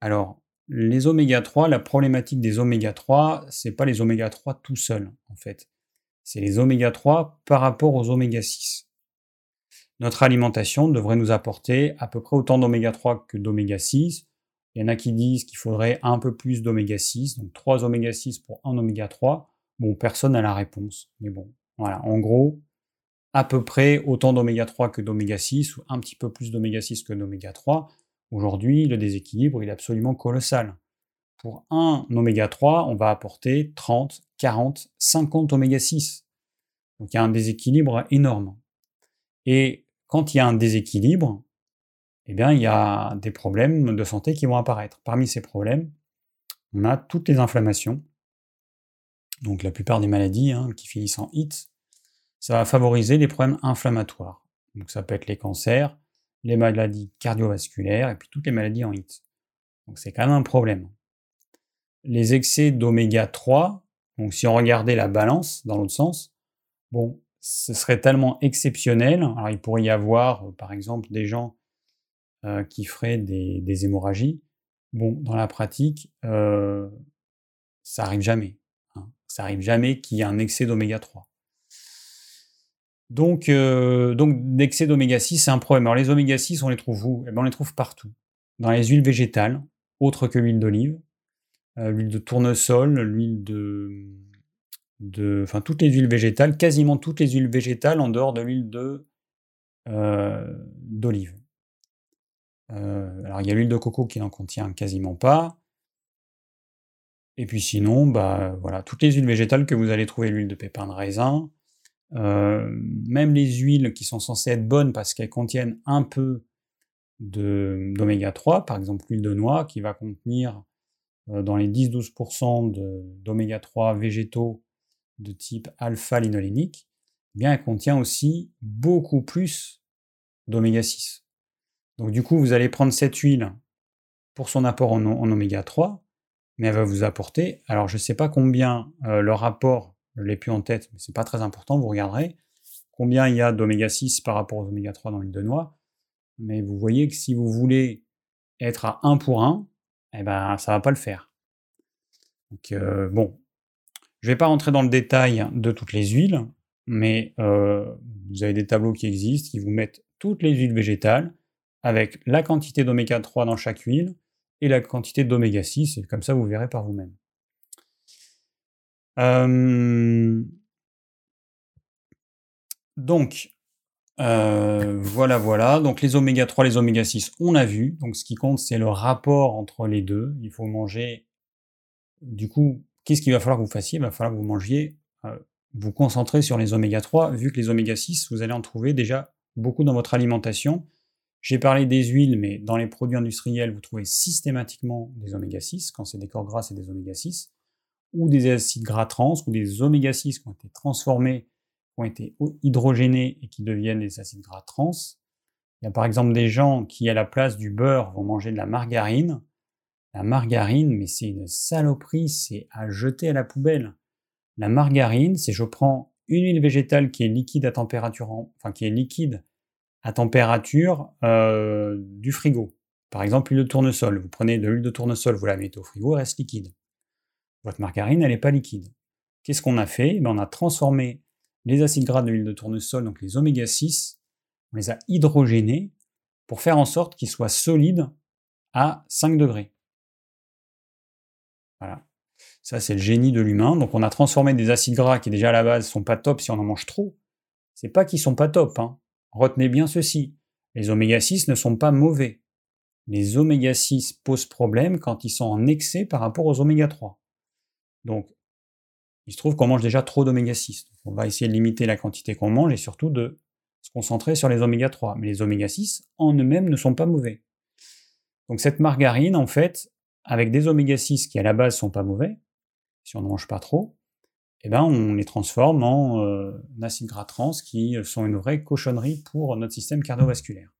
Alors, les oméga 3, la problématique des oméga 3, c'est pas les oméga 3 tout seuls, en fait. C'est les oméga 3 par rapport aux oméga 6. Notre alimentation devrait nous apporter à peu près autant d'oméga 3 que d'oméga 6. Il y en a qui disent qu'il faudrait un peu plus d'oméga 6, donc 3 oméga 6 pour 1 oméga 3. Bon, personne n'a la réponse. Mais bon, voilà. En gros, à peu près autant d'oméga 3 que d'oméga 6, ou un petit peu plus d'oméga 6 que d'oméga 3. Aujourd'hui, le déséquilibre il est absolument colossal. Pour un oméga 3, on va apporter 30, 40, 50 oméga 6. Donc il y a un déséquilibre énorme. Et quand il y a un déséquilibre, eh bien, il y a des problèmes de santé qui vont apparaître. Parmi ces problèmes, on a toutes les inflammations, donc la plupart des maladies hein, qui finissent en HIT, ça va favoriser les problèmes inflammatoires. Donc ça peut être les cancers, les maladies cardiovasculaires et puis toutes les maladies en HIT. Donc c'est quand même un problème. Les excès d'oméga 3, donc si on regardait la balance dans l'autre sens, bon, ce serait tellement exceptionnel. Alors il pourrait y avoir, euh, par exemple, des gens euh, qui feraient des, hémorragies. Bon, dans la pratique, euh, ça arrive jamais. Hein. Ça arrive jamais qu'il y ait un excès d'oméga 3. Donc, euh, donc l'excès d'oméga 6, c'est un problème. Alors les oméga 6, on les trouve où? Eh ben, On les trouve partout. Dans les huiles végétales, autres que l'huile d'olive, euh, l'huile de tournesol, l'huile de, de... Enfin, toutes les huiles végétales, quasiment toutes les huiles végétales en dehors de l'huile de, euh, d'olive. alors il y a l'huile de coco qui n'en contient quasiment pas. Et puis sinon, bah, voilà, toutes les huiles végétales que vous allez trouver, l'huile de pépin de raisin, euh, même les huiles qui sont censées être bonnes parce qu'elles contiennent un peu d'oméga 3, par exemple l'huile de noix qui va contenir euh, dans les 10-12% d'oméga 3 végétaux de type alpha-linolénique, eh bien elle contient aussi beaucoup plus d'oméga 6. Donc du coup, vous allez prendre cette huile pour son apport en, oméga 3, mais elle va vous apporter, alors je ne sais pas combien euh, le rapport je ne l'ai plus en tête, mais c'est pas très important, vous regarderez combien il y a d'oméga 6 par rapport aux oméga 3 dans l'huile de noix. Mais vous voyez que si vous voulez être à 1 pour 1, eh ben, ça va pas le faire. Donc, euh, bon, je vais pas rentrer dans le détail de toutes les huiles, mais euh, vous avez des tableaux qui existent qui vous mettent toutes les huiles végétales avec la quantité d'oméga 3 dans chaque huile et la quantité d'oméga 6, et comme ça vous verrez par vous-même. Donc, voilà, voilà. Donc les oméga 3, les oméga 6, on a vu. Donc ce qui compte, c'est le rapport entre les deux. Il faut manger. Du coup, qu'est-ce qu'il va falloir que vous fassiez? Il va falloir que vous mangiez, vous concentrer sur les oméga 3, vu que les oméga 6, vous allez en trouver déjà beaucoup dans votre alimentation. J'ai parlé des huiles, mais dans les produits industriels, vous trouvez systématiquement des oméga 6. Quand c'est des corps gras, c'est des oméga 6 ou des acides gras trans ou des oméga 6 qui ont été transformés, qui ont été hydrogénés et qui deviennent des acides gras trans. Il y a par exemple des gens qui, à la place du beurre, vont manger de la margarine. La margarine, mais c'est une saloperie, c'est à jeter à la poubelle. La margarine, c'est je prends une huile végétale qui est liquide à température, enfin qui est liquide à température euh, du frigo. Par exemple, l'huile de tournesol. Vous prenez de l'huile de tournesol, vous la mettez au frigo, elle reste liquide. Votre margarine, elle n'est pas liquide. Qu'est-ce qu'on a fait? Ben, On a transformé les acides gras de l'huile de tournesol, donc les oméga 6, on les a hydrogénés pour faire en sorte qu'ils soient solides à 5 degrés. Voilà. Ça, c'est le génie de l'humain. Donc, on a transformé des acides gras qui, déjà à la base, sont pas top si on en mange trop. C'est pas qu'ils sont pas top. Hein. Retenez bien ceci. Les oméga 6 ne sont pas mauvais. Les oméga 6 posent problème quand ils sont en excès par rapport aux oméga 3. Donc, il se trouve qu'on mange déjà trop d'oméga 6. on va essayer de limiter la quantité qu'on mange et surtout de se concentrer sur les oméga 3. Mais les oméga 6 en eux-mêmes ne sont pas mauvais. Donc cette margarine, en fait, avec des oméga 6 qui à la base sont pas mauvais, si on ne mange pas trop, eh ben on les transforme en euh, acides gras trans qui sont une vraie cochonnerie pour notre système cardiovasculaire.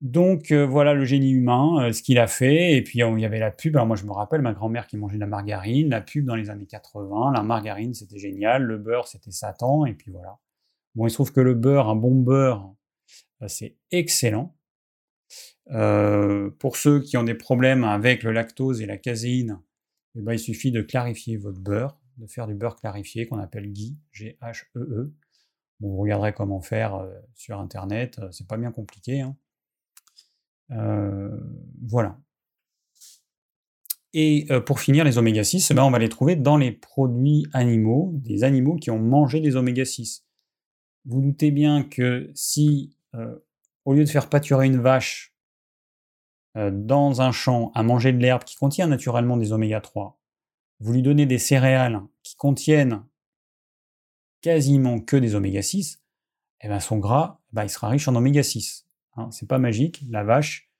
Donc euh, voilà le génie humain, euh, ce qu'il a fait. Et puis il y avait la pub. Alors moi je me rappelle ma grand-mère qui mangeait de la margarine, la pub dans les années 80. La margarine c'était génial, le beurre c'était Satan. Et puis voilà. Bon, il se trouve que le beurre, un bon beurre, euh, c'est excellent. pour ceux qui ont des problèmes avec le lactose et la caséine, eh ben, il suffit de clarifier votre beurre, de faire du beurre clarifié qu'on appelle GHEE, G-H-E-E. Vous regarderez comment faire sur internet, c'est pas bien compliqué. Hein. Euh, voilà. Et euh, pour finir, les oméga 6, eh ben, on va les trouver dans les produits animaux, des animaux qui ont mangé des oméga 6. Vous doutez bien que si, euh, au lieu de faire pâturer une vache dans un champ à manger de l'herbe qui contient naturellement des oméga 3, vous lui donnez des céréales qui contiennent quasiment que des oméga 6, eh ben son gras, eh ben, il sera riche en oméga 6. Hein, c'est pas magique. La vache,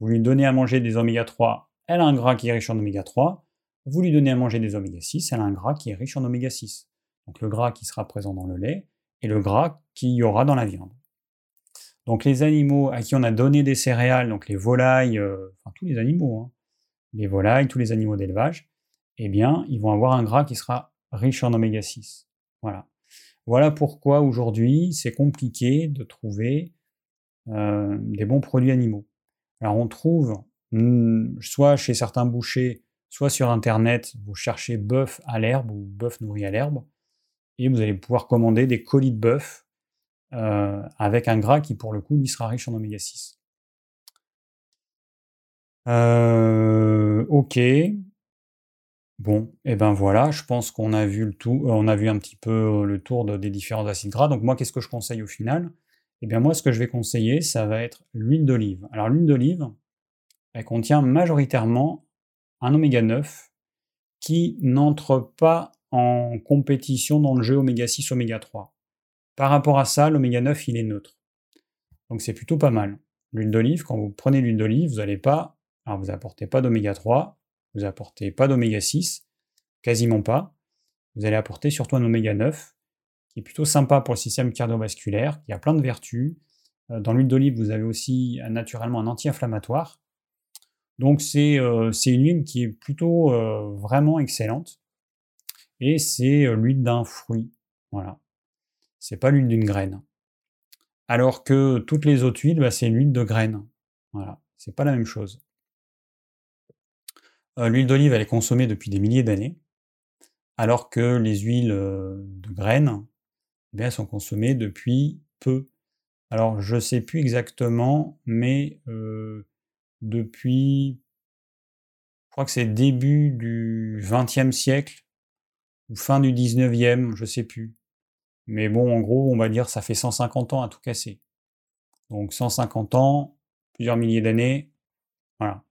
vous lui donnez à manger des oméga 3, elle a un gras qui est riche en oméga 3. Vous lui donnez à manger des oméga 6, elle a un gras qui est riche en oméga 6. Donc le gras qui sera présent dans le lait et le gras qu'il y aura dans la viande. Donc les animaux à qui on a donné des céréales, donc les volailles, euh, enfin tous les animaux, hein, les volailles, tous les animaux d'élevage, eh bien, ils vont avoir un gras qui sera riche en oméga 6. Voilà. Voilà pourquoi aujourd'hui c'est compliqué de trouver euh, des bons produits animaux. Alors on trouve hmm, soit chez certains bouchers, soit sur internet, vous cherchez bœuf à l'herbe ou bœuf nourri à l'herbe, et vous allez pouvoir commander des colis de bœuf euh, avec un gras qui pour le coup lui sera riche en oméga 6. Euh, ok. Bon, et eh ben voilà, je pense qu'on a vu le tout, on a vu un petit peu le tour des différents acides gras. Donc moi, qu'est-ce que je conseille au final? Eh bien moi, ce que je vais conseiller, ça va être l'huile d'olive. Alors l'huile d'olive, elle contient majoritairement un oméga 9 qui n'entre pas en compétition dans le jeu oméga 6, oméga 3. Par rapport à ça, l'oméga 9, il est neutre. Donc c'est plutôt pas mal. L'huile d'olive, quand vous prenez l'huile d'olive, vous n'allez pas, alors vous apportez pas d'oméga 3, vous apportez pas d'oméga 6, quasiment pas. Vous allez apporter surtout un oméga 9 est plutôt sympa pour le système cardiovasculaire, qui a plein de vertus. Euh, dans l'huile d'olive, vous avez aussi euh, naturellement un anti-inflammatoire. Donc c'est euh, une huile qui est plutôt vraiment excellente. Et c'est l'huile d'un fruit. Voilà. C'est pas l'huile d'une graine. Alors que toutes les autres huiles, bah, c'est l'huile de graine. Voilà. C'est pas la même chose. l'huile d'olive, elle est consommée depuis des milliers d'années. Alors que les huiles de graines, elles sont consommées depuis peu. Alors je ne sais plus exactement, mais depuis, je crois que c'est début du XXe siècle ou fin du XIXe, je ne sais plus. Mais bon, en gros, on va dire ça fait 150 ans à tout casser. Donc 150 ans, plusieurs milliers d'années, voilà.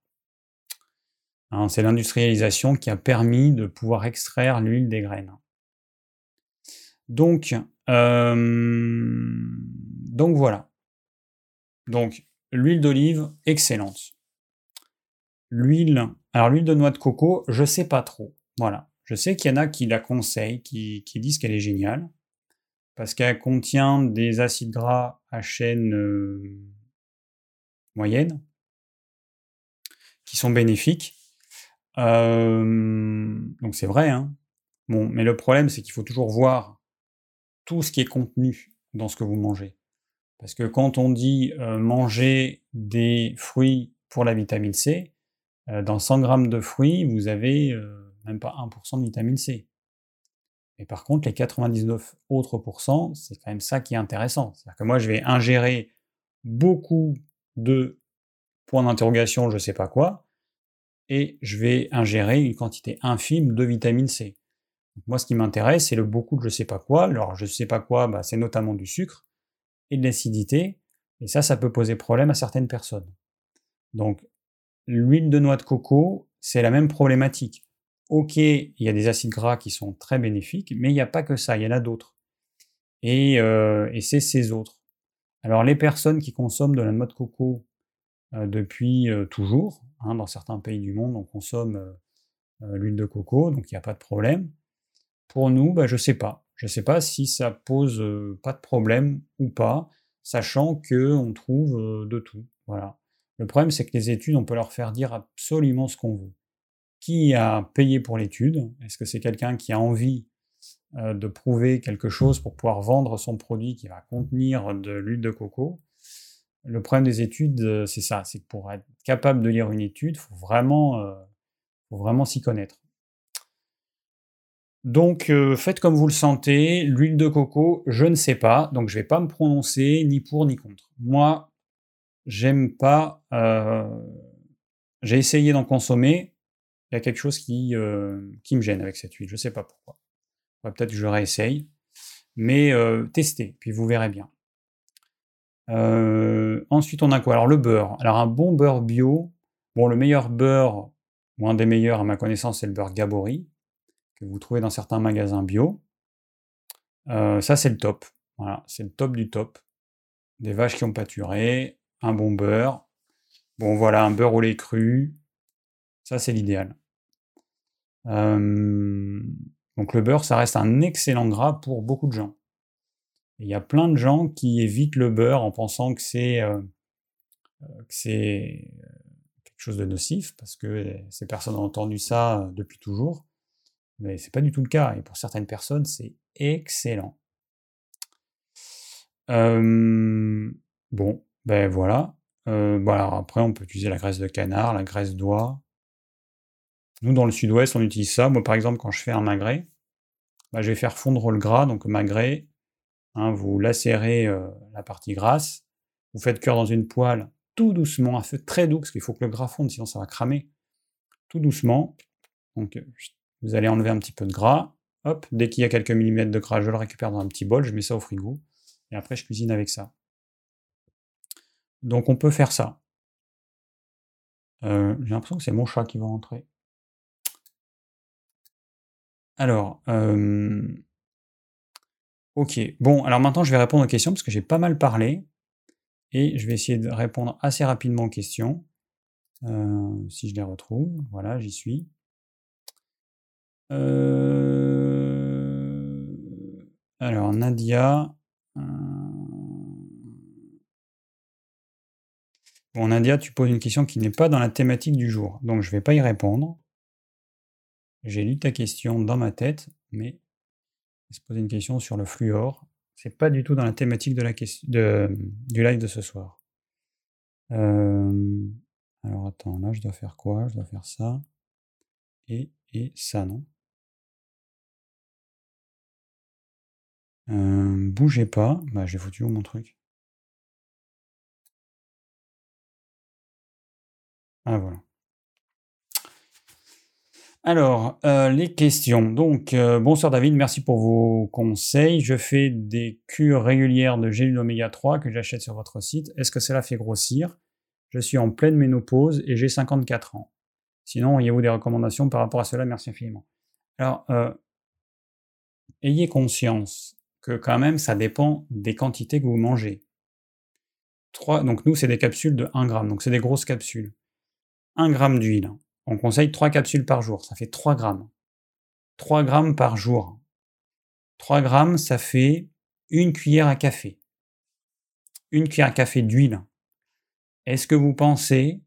Hein, c'est l'industrialisation qui a permis de pouvoir extraire l'huile des graines. Donc, donc voilà. Donc, l'huile d'olive, excellente. L'huile, alors l'huile de noix de coco, je sais pas trop. Voilà. Je sais qu'il y en a qui la conseillent, qui, disent qu'elle est géniale, parce qu'elle contient des acides gras à chaîne moyenne, qui sont bénéfiques. donc c'est vrai, hein. Bon, mais le problème, c'est qu'il faut toujours voir tout ce qui est contenu dans ce que vous mangez. Parce que quand on dit euh, manger des fruits pour la vitamine C, euh, dans 100 grammes de fruits, vous avez même pas 1% de vitamine C. Mais par contre, les 99 autres pourcents, c'est quand même ça qui est intéressant. C'est-à-dire que moi, je vais ingérer beaucoup de points d'interrogation, je ne sais pas quoi, et je vais ingérer une quantité infime de vitamine C. moi, ce qui m'intéresse, c'est le beaucoup de je sais pas quoi. Alors, je sais pas quoi, bah, c'est notamment du sucre et de l'acidité, et ça, ça peut poser problème à certaines personnes. Donc, l'huile de noix de coco, c'est la même problématique. Ok, il y a des acides gras qui sont très bénéfiques, mais il n'y a pas que ça, il y en a d'autres. Et, euh, c'est ces autres. Alors les personnes qui consomment de la noix de coco euh, depuis euh, toujours, hein, dans certains pays du monde, on consomme l'huile de coco, donc il n'y a pas de problème. Pour nous, bah, je ne sais pas. Je ne sais pas si ça pose pas de problème ou pas, sachant qu'on trouve de tout. Voilà. Le problème, c'est que les études, on peut leur faire dire absolument ce qu'on veut qui a payé pour l'étude? Est-ce que c'est quelqu'un qui a envie euh, de prouver quelque chose pour pouvoir vendre son produit qui va contenir de l'huile de coco? Le problème des études, euh, c'est ça, c'est que pour être capable de lire une étude, il faut vraiment, euh, vraiment s'y connaître. Donc faites comme vous le sentez, l'huile de coco, je ne sais pas, donc je ne vais pas me prononcer ni pour ni contre. Moi, j'aime pas, j'ai essayé d'en consommer, il y a quelque chose qui, euh, me gêne avec cette huile. Je ne sais pas pourquoi. Peut-être que je réessaye. Mais euh, testez, puis vous verrez bien. Euh, ensuite, on a quoi? Alors le beurre. Alors un bon beurre bio. Bon, le meilleur beurre, ou un des meilleurs à ma connaissance, c'est le beurre Gabori, que vous trouvez dans certains magasins bio. ça, c'est le top. Voilà, c'est le top du top. Des vaches qui ont pâturé, un bon beurre. Bon, voilà, un beurre au lait cru, ça, c'est l'idéal. donc le beurre, ça reste un excellent gras pour beaucoup de gens. Il y a plein de gens qui évitent le beurre en pensant que c'est euh, quelque chose de nocif, parce que ces personnes ont entendu ça depuis toujours. Mais c'est pas du tout le cas. Et pour certaines personnes, c'est excellent. bon, ben voilà. voilà. Après, on peut utiliser la graisse de canard, la graisse d'oie, nous, dans le sud-ouest, on utilise ça. Moi, par exemple, quand je fais un magret, bah, je vais faire fondre le gras. Donc, magret, hein, vous lacérez la partie grasse, vous faites cuire dans une poêle tout doucement, à feu très doux, parce qu'il faut que le gras fonde, sinon ça va cramer. Tout doucement. Donc, euh, vous allez enlever un petit peu de gras. Hop, dès qu'il y a quelques millimètres de gras, je le récupère dans un petit bol, je mets ça au frigo. Et après, je cuisine avec ça. Donc, on peut faire ça. Euh, j'ai l'impression que c'est mon chat qui va rentrer. Alors, OK. Bon, alors maintenant, je vais répondre aux questions parce que j'ai pas mal parlé et je vais essayer de répondre assez rapidement aux questions, si je les retrouve. Voilà, j'y suis. Alors Nadia, Bon Nadia, tu poses une question qui n'est pas dans la thématique du jour, donc je ne vais pas y répondre. J'ai lu ta question dans ma tête, mais se poser une question sur le fluor. C'est pas du tout dans la thématique du live de ce soir. Euh, alors attends, là je dois faire quoi? Je dois faire ça et ça, non? Bougez pas. Bah j'ai foutu où mon truc Ah voilà. Alors, les questions. Donc, bonsoir David, merci pour vos conseils. Je fais des cures régulières de gélules oméga 3 que j'achète sur votre site. Est-ce que cela fait grossir? Je suis en pleine ménopause et j'ai 54 ans. Sinon, auriez-vous des recommandations par rapport à cela? Merci infiniment. Alors, ayez conscience que quand même, ça dépend des quantités que vous mangez. 3, donc nous, c'est des capsules de 1 gramme, donc c'est des grosses capsules. 1 gramme d'huile on conseille 3 capsules par jour, ça fait 3 grammes. 3 grammes par jour. 3 grammes, ça fait une cuillère à café. Une cuillère à café d'huile. Est-ce que vous pensez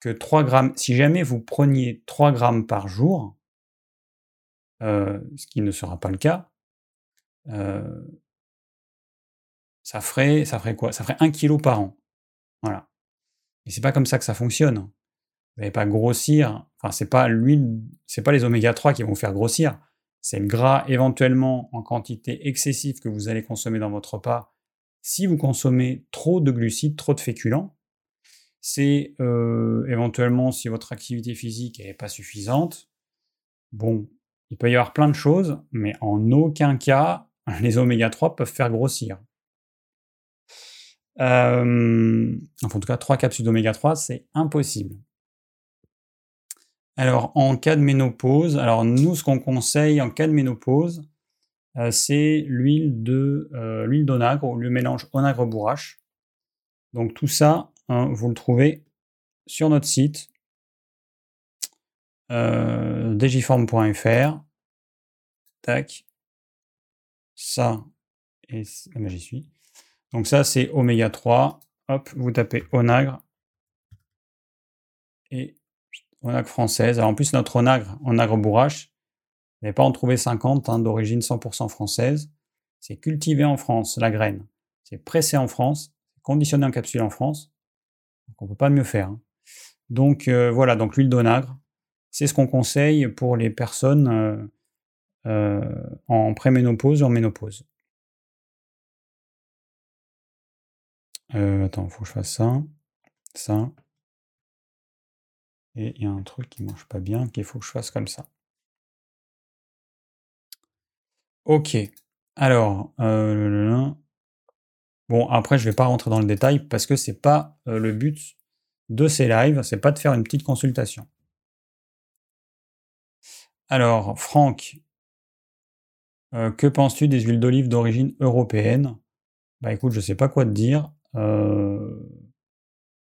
que 3 grammes, si jamais vous preniez 3 grammes par jour, euh, ce qui ne sera pas le cas, ça ferait, ça ferait quoi? Ça ferait 1 kg par an. Voilà. Et c'est pas comme ça que ça fonctionne. vous n'allez pas grossir. Enfin, c'est pas l'huile, c'est pas les oméga 3 qui vont vous faire grossir. C'est le gras éventuellement en quantité excessive que vous allez consommer dans votre repas. Si vous consommez trop de glucides, trop de féculents, c'est éventuellement si votre activité physique n'est pas suffisante. Bon, il peut y avoir plein de choses, mais en aucun cas [laughs] les oméga 3 peuvent faire grossir. Euh, en tout cas, 3 capsules d'oméga 3, c'est impossible. Alors, en cas de ménopause, alors nous, ce qu'on conseille en cas de ménopause, euh, c'est l'huile de euh, l'huile d'onagre ou le mélange onagre-bourrache. Donc tout ça, hein, vous le trouvez sur notre site euh. Tac. Ça, et ah ben, j'y suis. Donc ça, c'est oméga 3. Hop, vous tapez onagre. Et onagre française. Alors en plus, notre onagre, onagre bourrache, vous n'allez pas en trouver 50 hein, d'origine 100% française. C'est cultivé en France, la graine. C'est pressé en France, conditionné en capsule en France. On ne peut pas mieux faire. Hein. Donc euh, voilà, donc l'huile d'onagre, c'est ce qu'on conseille pour les personnes euh, en préménopause ou en ménopause. attends, il faut que je fasse ça. Et il y a un truc qui ne marche pas bien, qu'il faut que je fasse comme ça. Ok. Alors, bon, après, je ne vais pas rentrer dans le détail parce que c'est pas le but de ces lives, c'est pas de faire une petite consultation. Alors, Franck, que penses-tu des huiles d'olive d'origine européenne? Bah écoute, je sais pas quoi te dire.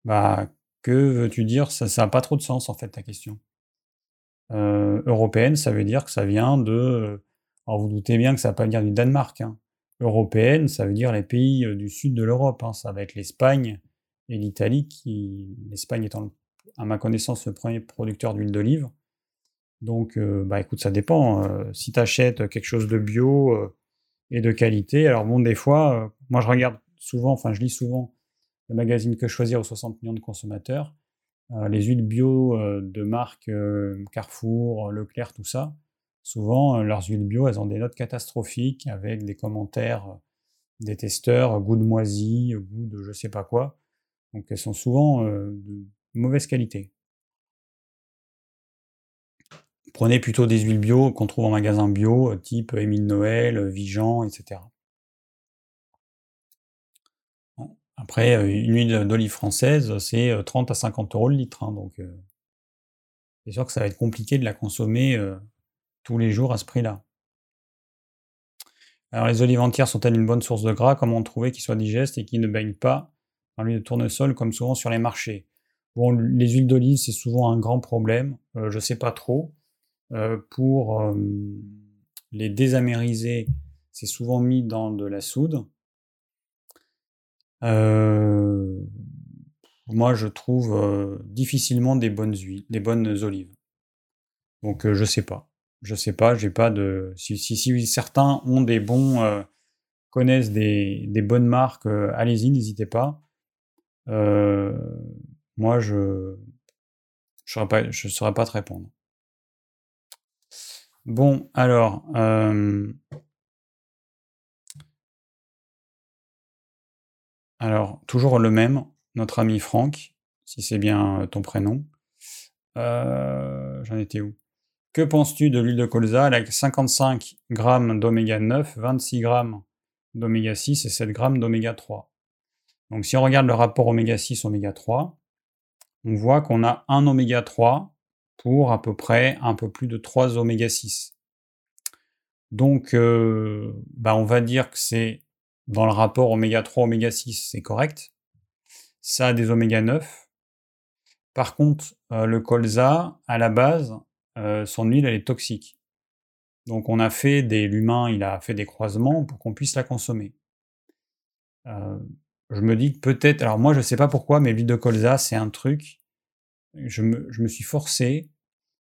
bah, que veux-tu dire? Ça n'a pas trop de sens en fait ta question. européenne, ça veut dire que ça vient de. Alors vous doutez bien que ça ne va pas venir du Danemark. Hein. Européenne, ça veut dire les pays du sud de l'Europe. Hein. Ça va être l'Espagne et l'Italie, qui l'Espagne étant à ma connaissance le premier producteur d'huile d'olive. Donc, euh, bah écoute, ça dépend. Euh, si tu quelque chose de bio euh, et de qualité, alors bon, des fois, moi je regarde souvent, enfin je lis souvent le magazine Que choisir aux 60 millions de consommateurs, les huiles bio de marque Carrefour, Leclerc, tout ça. Souvent, leurs huiles bio, elles ont des notes catastrophiques avec des commentaires des testeurs, goût de moisi, goût de je sais pas quoi. Donc elles sont souvent de mauvaise qualité. Prenez plutôt des huiles bio qu'on trouve en magasin bio, euh, type Émile Noël, euh, Vigan, etc. Après, euh, une huile d'olive française, c'est 30 à 50 euros le litre. Hein, donc, c'est sûr que ça va être compliqué de la consommer tous les jours à ce prix-là. Alors, les olives entières sont-elles une bonne source de gras? Comment trouver qu'ils soient digestes et qu'ils ne baignent pas dans l'huile de tournesol comme souvent sur les marchés? Bon, les huiles d'olive, c'est souvent un grand problème. je ne sais pas trop. Euh, pour euh, les désamériser, c'est souvent mis dans de la soude. Euh, moi, je trouve difficilement des bonnes huiles, des bonnes olives. Donc, je sais pas. Je sais pas. J'ai pas de. Si, certains ont des bons, connaissent des, bonnes marques, allez-y, n'hésitez pas. moi, je ne je saurais pas te répondre. Bon, alors, euh, alors, toujours le même, notre ami Franck, si c'est bien euh, ton prénom. Euh, j'en étais où? Que penses-tu de l'huile de colza? Avec 55 grammes d'oméga 9, 26 grammes d'oméga 6 et 7 grammes d'oméga 3? Donc si on regarde le rapport oméga 6, oméga 3, on voit qu'on a un oméga 3 pour à peu près un peu plus de 3 oméga 6. Donc, euh, bah, on va dire que c'est dans le rapport oméga 3, oméga 6, c'est correct. Ça a des oméga 9. Par contre, euh, le colza, à la base, euh, son huile, elle est toxique. Donc, on a fait des, l'humain, il a fait des croisements pour qu'on puisse la consommer. je me dis que peut-être, alors moi, je ne sais pas pourquoi, mais l'huile de colza, c'est un truc je me, suis forcé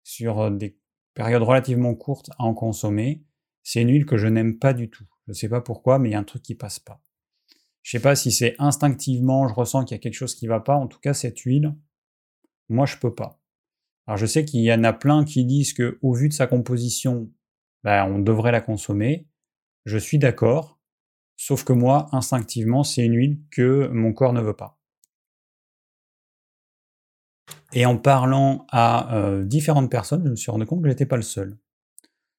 sur des périodes relativement courtes à en consommer. C'est une huile que je n'aime pas du tout. Je ne sais pas pourquoi, mais il y a un truc qui passe pas. Je sais pas si c'est instinctivement, je ressens qu'il y a quelque chose qui va pas. En tout cas, cette huile, moi, je peux pas. Alors je sais qu'il y en a plein qui disent que au vu de sa composition, bah, on devrait la consommer. Je suis d'accord, sauf que moi, instinctivement, c'est une huile que mon corps ne veut pas. Et en parlant à euh, différentes personnes, je me suis rendu compte que je n'étais pas le seul.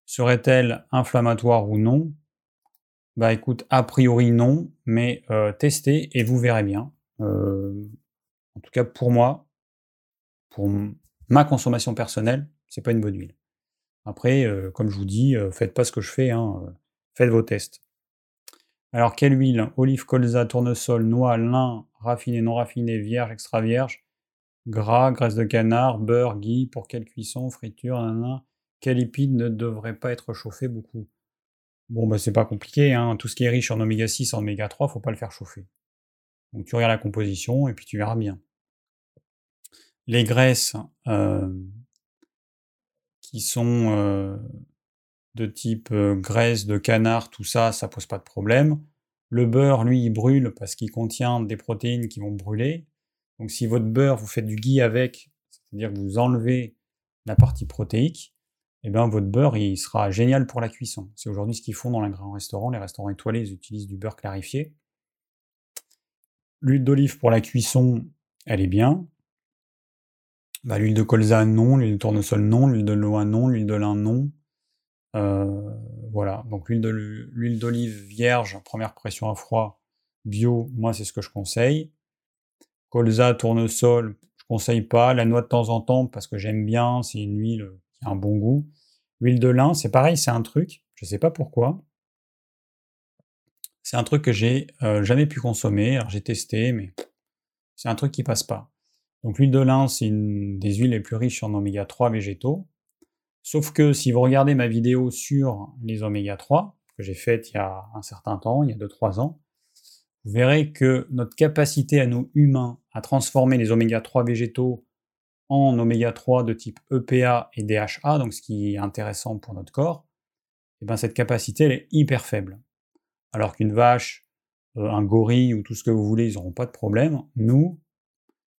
Serait-elle inflammatoire ou non? Bah écoute, a priori non, mais euh, testez et vous verrez bien. Euh, en tout cas pour moi, pour ma consommation personnelle, c'est pas une bonne huile. Après, comme je vous dis, faites pas ce que je fais, hein, faites vos tests. Alors quelle huile? Olive, colza, tournesol, noix, lin, raffiné, non raffiné, vierge, extra vierge, gras, graisse de canard, beurre, ghee, pour quelle cuisson, friture, nanana quel lipide ne devrait pas être chauffé beaucoup? Bon, bah, c'est pas compliqué, hein. tout ce qui est riche en oméga 6, en oméga 3, faut pas le faire chauffer. Donc tu regardes la composition et puis tu verras bien. Les graisses euh, qui sont euh, de type euh, graisse de canard, tout ça, ça pose pas de problème. Le beurre, lui, il brûle parce qu'il contient des protéines qui vont brûler. Donc si votre beurre, vous faites du ghee avec, c'est-à-dire que vous enlevez la partie protéique, eh bien, votre beurre, il sera génial pour la cuisson. C'est aujourd'hui ce qu'ils font dans les grands restaurants. Les restaurants étoilés, ils utilisent du beurre clarifié. L'huile d'olive pour la cuisson, elle est bien. Bah, l'huile de colza, non. L'huile de tournesol, non. L'huile de noix, non. L'huile de lin, non. Euh, voilà. Donc, l'huile d'olive vierge, première pression à froid, bio, moi, c'est ce que je conseille. Colza, tournesol, je conseille pas. La noix de temps en temps, parce que j'aime bien, c'est une huile un bon goût. L'huile de lin, c'est pareil, c'est un truc, je sais pas pourquoi. C'est un truc que j'ai euh, jamais pu consommer. Alors j'ai testé, mais c'est un truc qui passe pas. Donc l'huile de lin, c'est une des huiles les plus riches en oméga 3 végétaux. Sauf que si vous regardez ma vidéo sur les oméga 3, que j'ai faite il y a un certain temps, il y a 2-3 ans, vous verrez que notre capacité à nous humains à transformer les oméga 3 végétaux en oméga 3 de type EPA et DHA, donc ce qui est intéressant pour notre corps, et eh bien cette capacité elle est hyper faible. Alors qu'une vache, euh, un gorille ou tout ce que vous voulez, ils n'auront pas de problème. Nous,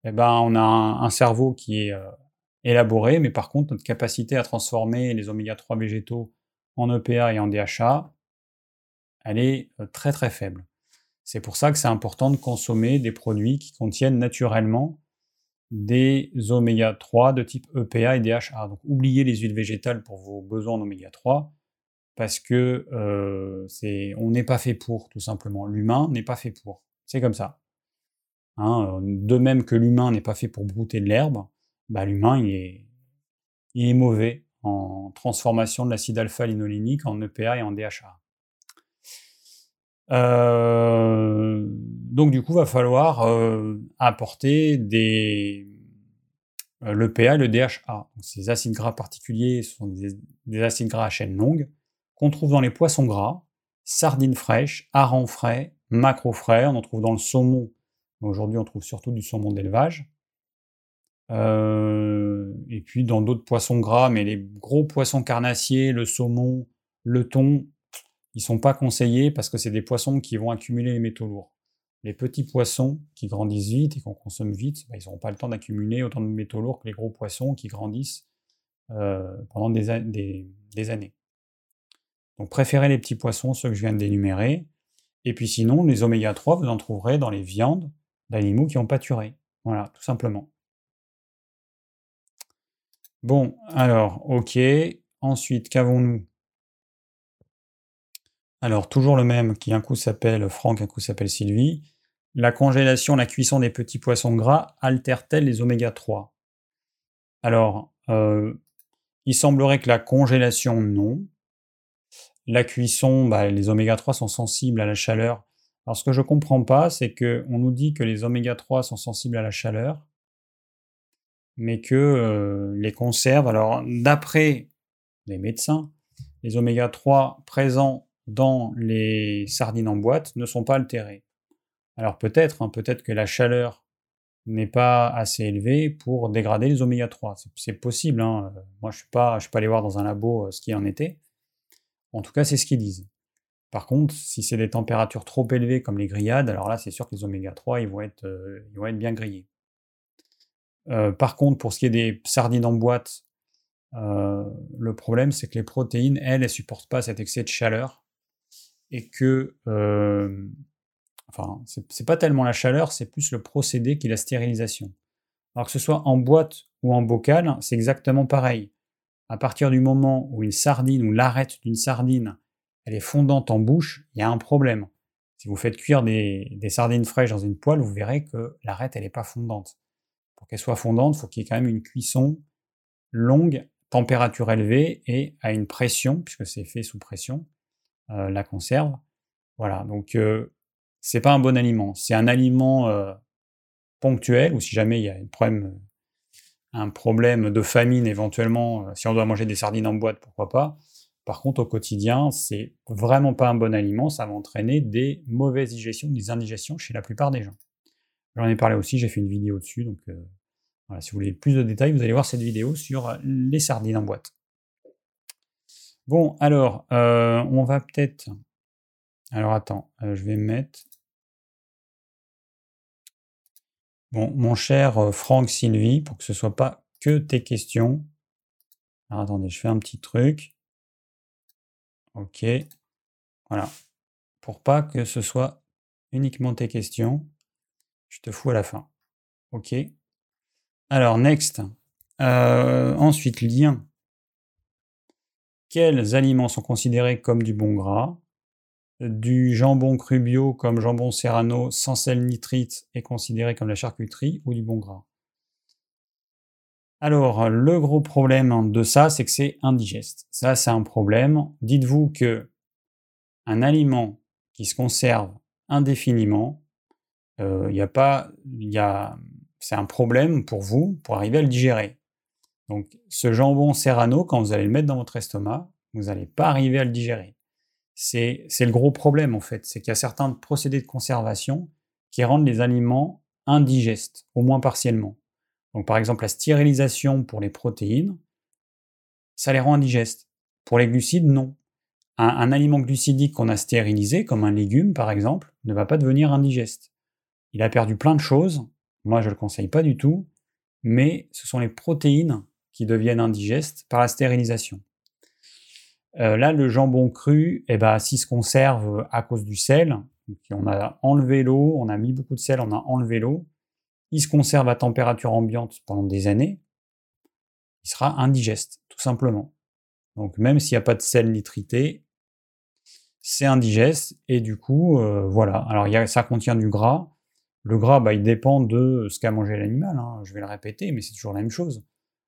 eh ben, on a un, cerveau qui est euh, élaboré, mais par contre notre capacité à transformer les oméga 3 végétaux en EPA et en DHA, elle est euh, très très faible. C'est pour ça que c'est important de consommer des produits qui contiennent naturellement des oméga 3 de type EPA et DHA. Donc oubliez les huiles végétales pour vos besoins en oméga 3 parce que euh, on n'est pas fait pour, tout simplement. L'humain n'est pas fait pour. C'est comme ça. Hein, de même que l'humain n'est pas fait pour brouter de l'herbe, bah, l'humain est, est mauvais en transformation de l'acide alpha-linolénique en EPA et en DHA. Euh, donc du coup, va falloir euh, apporter des euh, le PA et le DHA. ces acides gras particuliers sont des, acides gras à chaîne longue qu'on trouve dans les poissons gras, sardines fraîches, harengs frais, macro frais. On en trouve dans le saumon. Aujourd'hui, on trouve surtout du saumon d'élevage. et puis dans d'autres poissons gras, mais les gros poissons carnassiers, le saumon, le thon, ils sont pas conseillés parce que c'est des poissons qui vont accumuler les métaux lourds. Les petits poissons qui grandissent vite et qu'on consomme vite, bah, ils n'auront pas le temps d'accumuler autant de métaux lourds que les gros poissons qui grandissent euh, pendant des, années. Donc préférez les petits poissons, ceux que je viens d'énumérer. Et puis sinon, les oméga 3, vous en trouverez dans les viandes d'animaux qui ont pâturé. Voilà, tout simplement. Bon, alors, ok. Ensuite, qu'avons-nous? Alors, toujours le même, qui un coup s'appelle Franck, un coup s'appelle Sylvie. La congélation, la cuisson des petits poissons gras altère-t-elle les oméga 3 Alors, euh, il semblerait que la congélation, non. La cuisson, bah, les oméga 3 sont sensibles à la chaleur. Alors, ce que je ne comprends pas, c'est qu'on nous dit que les oméga 3 sont sensibles à la chaleur, mais que euh, les conserves, alors d'après les médecins, les oméga 3 présents dans les sardines en boîte ne sont pas altérées. Alors peut-être, hein, peut-être que la chaleur n'est pas assez élevée pour dégrader les oméga 3. C'est possible. Hein. Moi, je ne suis, pas, allé voir dans un labo euh, ce qui en était. En tout cas, c'est ce qu'ils disent. Par contre, si c'est des températures trop élevées comme les grillades, alors là, c'est sûr que les oméga 3, ils vont être, euh, ils vont être bien grillés. Euh, par contre, pour ce qui est des sardines en boîte, euh, le problème, c'est que les protéines, elles, elles supportent pas cet excès de chaleur et que, euh, enfin, c'est pas tellement la chaleur, c'est plus le procédé qui est la stérilisation. Alors que ce soit en boîte ou en bocal, c'est exactement pareil. À partir du moment où une sardine ou l'arête d'une sardine, elle est fondante en bouche, il y a un problème. Si vous faites cuire des, sardines fraîches dans une poêle, vous verrez que l'arête, elle n'est pas fondante. Pour qu'elle soit fondante, il faut qu'il y ait quand même une cuisson longue température élevée et à une pression, puisque c'est fait sous pression, euh, la conserve. Voilà, donc euh, c'est pas un bon aliment. C'est un aliment euh, ponctuel, ou si jamais il y a un problème, un problème de famine éventuellement, si on doit manger des sardines en boîte, pourquoi pas. Par contre, au quotidien, c'est vraiment pas un bon aliment, ça va entraîner des mauvaises digestions, des indigestions chez la plupart des gens. J'en ai parlé aussi, j'ai fait une vidéo dessus, donc voilà, si vous voulez plus de détails, vous allez voir cette vidéo sur euh, les sardines en boîte. Bon, alors, euh, on va peut-être... Alors attends, euh, je vais mettre... Bon, mon cher Franck Sylvie, pour que ce ne soit pas que tes questions. Alors attendez, je fais un petit truc. Ok. Voilà. Pour pas que ce soit uniquement tes questions, je te fous à la fin. Ok. Alors, next. Euh, ensuite, lien. Quels aliments sont considérés comme du bon gras Du jambon cru bio comme jambon serrano sans sel nitrite est considéré comme la charcuterie ou du bon gras? Alors, le gros problème de ça, c'est que c'est indigeste. Ça, c'est un problème. Dites-vous que un aliment qui se conserve indéfiniment, il euh, a pas, y a, c'est un problème pour vous pour arriver à le digérer. Donc ce jambon serrano, quand vous allez le mettre dans votre estomac, vous n'allez pas arriver à le digérer. C'est le gros problème en fait, c'est qu'il y a certains procédés de conservation qui rendent les aliments indigestes, au moins partiellement. Donc par exemple la stérilisation pour les protéines, ça les rend indigestes. Pour les glucides, non. Un, aliment glucidique qu'on a stérilisé, comme un légume par exemple, ne va pas devenir indigeste. Il a perdu plein de choses, moi, je ne le conseille pas du tout, mais ce sont les protéines qui deviennent indigestes par la stérilisation. Euh, là, le jambon cru, eh ben, s'il se conserve à cause du sel, on a enlevé l'eau, on a mis beaucoup de sel, on a enlevé l'eau, il se conserve à température ambiante pendant des années, il sera indigeste, tout simplement. Donc même s'il n'y a pas de sel nitrité, c'est indigeste, et du coup, euh, voilà. Alors ça contient du gras, le gras, bah, il dépend de ce qu'a mangé l'animal, hein, je vais le répéter, mais c'est toujours la même chose.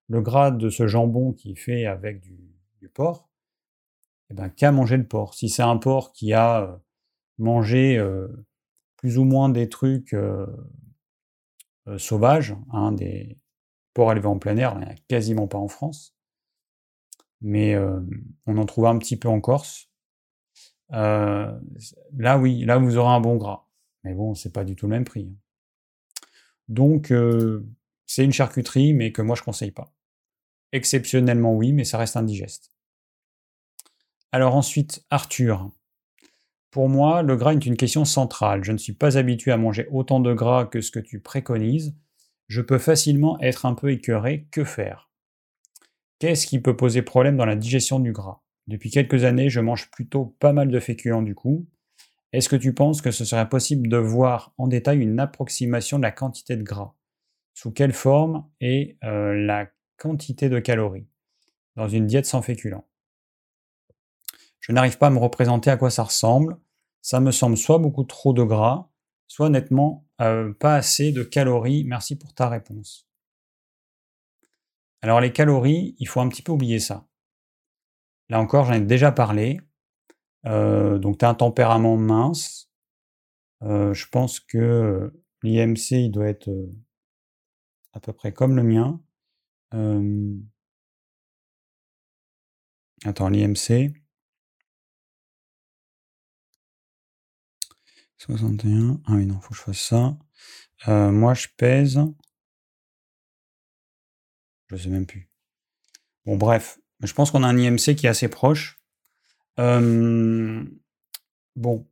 Le gras de ce jambon qui est fait avec du, porc, eh ben, qu'a mangé le porc Si c'est un porc qui a euh, mangé euh, plus ou moins des trucs euh, sauvages, hein, des porcs élevés en plein air, il n'y en a quasiment pas en France, mais on en trouve un petit peu en Corse. là oui, là vous aurez un bon gras. Mais bon, c'est pas du tout le même prix. Hein. Donc, c'est une charcuterie, mais que moi je conseille pas. Exceptionnellement, oui, mais ça reste indigeste. Alors ensuite, Arthur. Pour moi, le gras est une question centrale. Je ne suis pas habitué à manger autant de gras que ce que tu préconises. Je peux facilement être un peu écœuré. Que faire? Qu'est-ce qui peut poser problème dans la digestion du gras? Depuis quelques années, je mange plutôt pas mal de féculents du coup. Est-ce que tu penses que ce serait possible de voir en détail une approximation de la quantité de gras? Sous quelle forme et euh, la quantité de calories dans une diète sans féculents Je n'arrive pas à me représenter à quoi ça ressemble. Ça me semble soit beaucoup trop de gras, soit nettement euh, pas assez de calories. Merci pour ta réponse. Alors les calories, il faut un petit peu oublier ça. Là encore, j'en ai déjà parlé. Euh, donc tu as un tempérament mince. Euh, je pense que l'IMC, il doit être à peu près comme le mien. Attends, l'IMC. 61. Ah oui, non, faut que je fasse ça. moi, je pèse. Je sais même plus. Bon, bref. Je pense qu'on a un IMC qui est assez proche bon.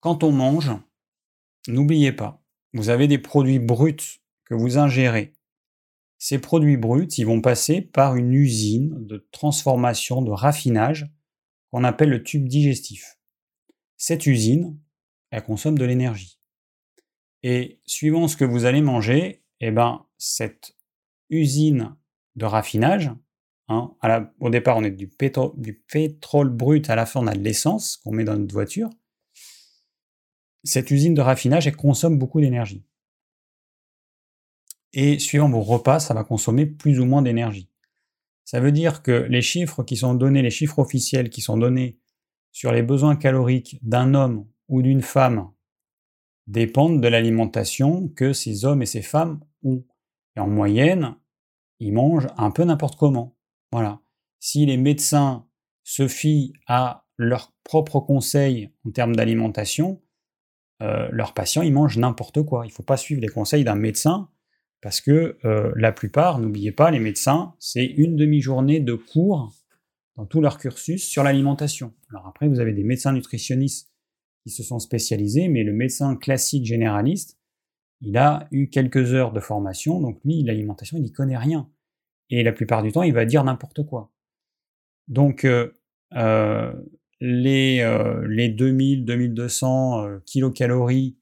Quand on mange, n'oubliez pas, vous avez des produits bruts que vous ingérez. Ces produits bruts, ils vont passer par une usine de transformation, de raffinage, qu'on appelle le tube digestif. Cette usine, elle consomme de l'énergie. Et suivant ce que vous allez manger, eh ben, cette usine de raffinage, hein, au départ on est du, du pétrole brut, à la fin on a de l'essence qu'on met dans notre voiture, cette usine de raffinage, elle consomme beaucoup d'énergie. Et suivant vos repas, ça va consommer plus ou moins d'énergie. Ça veut dire que les chiffres qui sont donnés, les chiffres officiels qui sont donnés sur les besoins caloriques d'un homme ou d'une femme dépendent de l'alimentation que ces hommes et ces femmes ont. Et en moyenne, ils mangent un peu n'importe comment. Voilà. Si les médecins se fient à leurs propres conseils en termes d'alimentation, euh, leurs patients, ils mangent n'importe quoi. Il ne faut pas suivre les conseils d'un médecin parce que euh, la plupart, n'oubliez pas, les médecins, c'est une demi-journée de cours dans tout leur cursus sur l'alimentation. Alors après, vous avez des médecins nutritionnistes qui se sont spécialisés, mais le médecin classique généraliste, il a eu quelques heures de formation, donc lui, l'alimentation, il n'y connaît rien. Et la plupart du temps, il va dire n'importe quoi. Donc, euh, euh, les, euh, les 2000, 2200 euh, kilocalories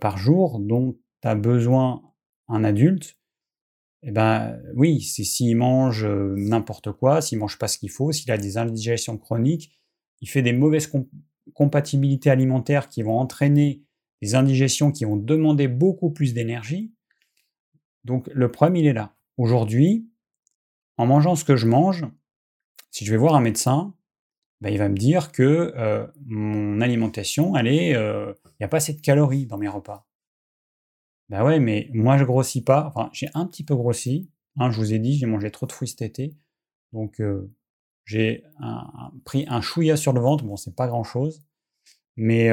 par jour dont a besoin un adulte, eh ben oui, c'est s'il mange n'importe quoi, s'il mange pas ce qu'il faut, s'il a des indigestions chroniques, il fait des mauvaises compatibilités alimentaires qui vont entraîner des indigestions qui vont demander beaucoup plus d'énergie. Donc le problème, il est là. Aujourd'hui, en mangeant ce que je mange, si je vais voir un médecin, bah, il va me dire que euh, mon alimentation, euh, il n'y a pas assez de calories dans mes repas. Ben ouais, mais moi je grossis pas. Enfin, j'ai un petit peu grossi. Hein, je vous ai dit, j'ai mangé trop de fruits cet été, donc euh, j'ai pris un chouïa sur le ventre. Bon, c'est pas grand chose, mais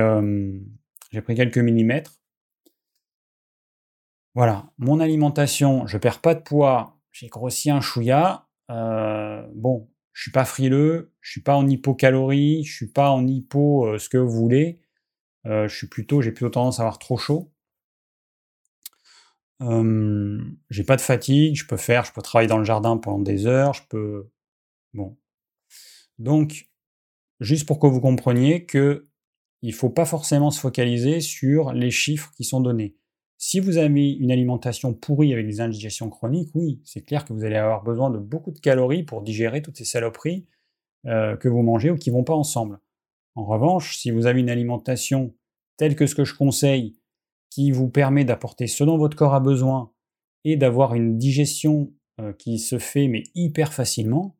j'ai pris quelques millimètres. Voilà, mon alimentation, je perds pas de poids. J'ai grossi un chouïa. bon, je suis pas frileux, je suis pas en hypocalorie, je suis pas en hypo euh, ce que vous voulez. Euh, je suis plutôt, j'ai plutôt tendance à avoir trop chaud. J'ai pas de fatigue, je peux faire, je peux travailler dans le jardin pendant des heures, je peux. Bon. Donc, juste pour que vous compreniez que il faut pas forcément se focaliser sur les chiffres qui sont donnés. Si vous avez une alimentation pourrie avec des indigestions chroniques, oui, c'est clair que vous allez avoir besoin de beaucoup de calories pour digérer toutes ces saloperies euh, que vous mangez ou qui vont pas ensemble. En revanche, si vous avez une alimentation telle que ce que je conseille, qui vous permet d'apporter ce dont votre corps a besoin et d'avoir une digestion euh, qui se fait mais hyper facilement,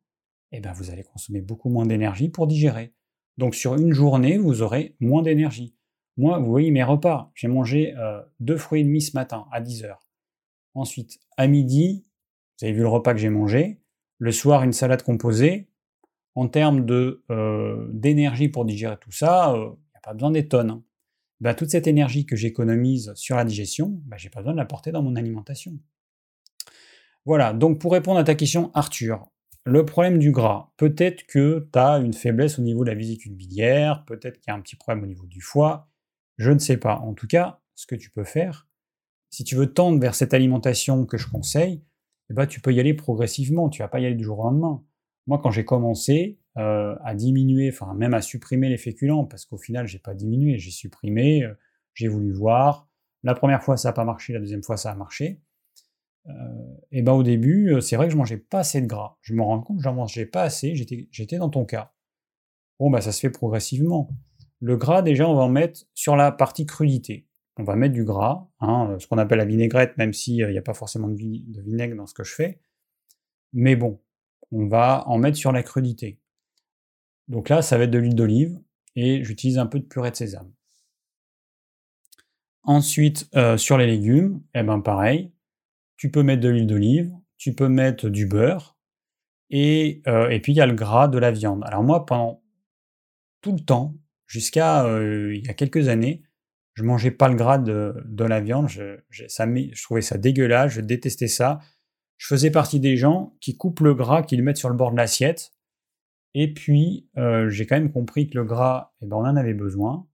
eh ben vous allez consommer beaucoup moins d'énergie pour digérer. Donc sur une journée, vous aurez moins d'énergie. Moi, vous voyez mes repas. J'ai mangé euh, deux fruits et demi ce matin à 10h. Ensuite, à midi, vous avez vu le repas que j'ai mangé. Le soir, une salade composée. En termes euh, d'énergie pour digérer tout ça, il n'y a pas besoin des tonnes. Hein. Ben, toute cette énergie que j'économise sur la digestion, ben, j'ai pas besoin de la porter dans mon alimentation. Voilà, donc pour répondre à ta question, Arthur, le problème du gras, peut-être que tu as une faiblesse au niveau de la vésicule biliaire, peut-être qu'il y a un petit problème au niveau du foie, je ne sais pas. En tout cas, ce que tu peux faire, si tu veux tendre vers cette alimentation que je conseille, eh ben, tu peux y aller progressivement. Tu vas pas y aller du jour au lendemain. Moi, quand j'ai commencé euh, à diminuer, enfin même à supprimer les féculents, parce qu'au final, j'ai pas diminué, j'ai supprimé, euh, j'ai voulu voir. La première fois, ça n'a pas marché, la deuxième fois, ça a marché. et euh, eh ben au début, c'est vrai que je mangeais pas assez de gras. Je me rends compte j'en mangeais pas assez. J'étais dans ton cas. Bon, bah ça se fait progressivement. Le gras, déjà, on va en mettre sur la partie crudité. On va mettre du gras, hein, ce qu'on appelle la vinaigrette, même s'il n'y a pas forcément de, vinaigre dans ce que je fais. Mais bon, on va en mettre sur la crudité. Donc là, ça va être de l'huile d'olive et j'utilise un peu de purée de sésame. Ensuite, euh, sur les légumes, eh ben pareil, tu peux mettre de l'huile d'olive, tu peux mettre du beurre, et, euh, puis il y a le gras de la viande. Alors moi, pendant tout le temps, jusqu'à euh, il y a quelques années, je mangeais pas le gras de, la viande, je trouvais ça dégueulasse, je détestais ça. Je faisais partie des gens qui coupent le gras, qui le mettent sur le bord de l'assiette. Et puis, euh, j'ai quand même compris que le gras, eh ben, on en avait besoin.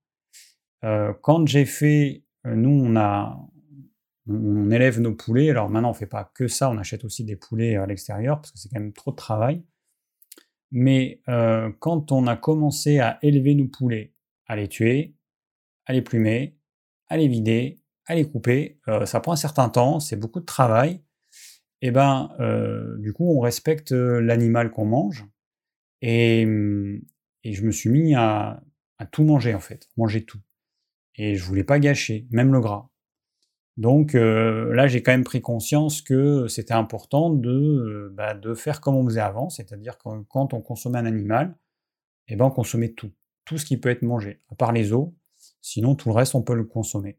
Euh, quand j'ai fait nous, on a, on élève nos poulets. Alors maintenant, on fait pas que ça, on achète aussi des poulets à l'extérieur parce que c'est quand même trop de travail. Mais euh, quand on a commencé à élever nos poulets, à les tuer, à les plumer, à les vider, à les couper, euh, ça prend un certain temps, c'est beaucoup de travail. Et ben, euh, du coup, on respecte l'animal qu'on mange. Et, et, je me suis mis à, tout manger en fait, manger tout. Et je voulais pas gâcher, même le gras. Donc euh, là, j'ai quand même pris conscience que c'était important de, euh, bah, de faire comme on faisait avant, c'est-à-dire que quand on consommait un animal, eh ben, on consommait tout, tout ce qui peut être mangé, à part les os, sinon tout le reste, on peut le consommer.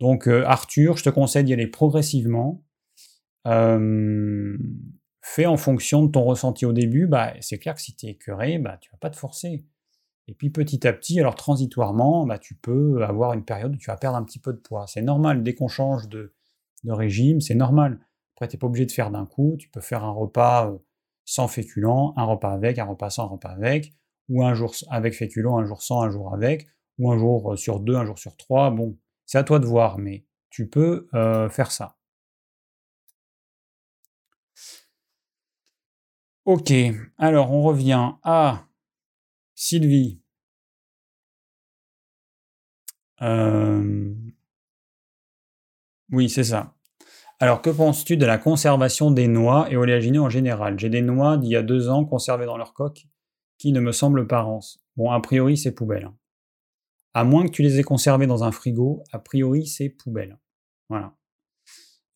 Donc euh, Arthur, je te conseille d'y aller progressivement. Fais en fonction de ton ressenti au début, bah, c'est clair que si tu es écœuré, bah, tu vas pas te forcer. Et puis petit à petit, alors transitoirement, bah, tu peux avoir une période où tu vas perdre un petit peu de poids. C'est normal, dès qu'on change de, régime, c'est normal. Après, tu n'es pas obligé de faire d'un coup, tu peux faire un repas euh, sans féculent, un repas avec, un repas sans, un repas avec, ou un jour avec féculent, un jour sans, un jour avec, ou un jour euh, sur deux, un jour sur trois. Bon, c'est à toi de voir, mais tu peux euh, faire ça. Ok, alors on revient à Sylvie. Euh, oui, c'est ça. Alors, que penses-tu de la conservation des noix et oléagineux en général? J'ai des noix d'il y a deux ans conservées dans leur coque qui ne me semblent pas rances. Bon, a priori, c'est poubelle. À moins que tu les aies conservées dans un frigo, a priori, c'est poubelle. Voilà.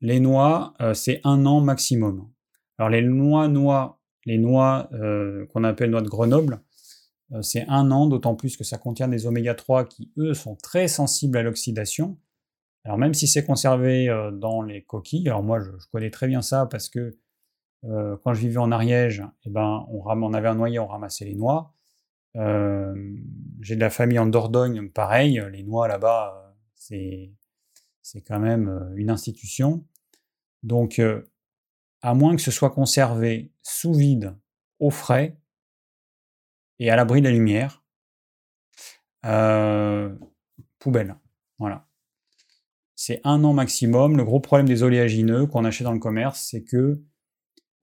Les noix, euh, c'est un an maximum. Alors, les noix, noix, les noix euh, qu'on appelle noix de Grenoble, euh, c'est un an, d'autant plus que ça contient des oméga 3 qui, eux, sont très sensibles à l'oxydation. Alors même si c'est conservé euh, dans les coquilles, alors moi je, connais très bien ça parce que quand je vivais en Ariège, eh ben, on, avait un noyer, on ramassait les noix. J'ai de la famille en Dordogne, pareil, les noix là-bas, c'est quand même une institution. Donc, à moins que ce soit conservé sous vide, au frais, et à l'abri de la lumière. Euh, poubelle. Voilà. C'est un an maximum. Le gros problème des oléagineux qu'on achète dans le commerce, c'est que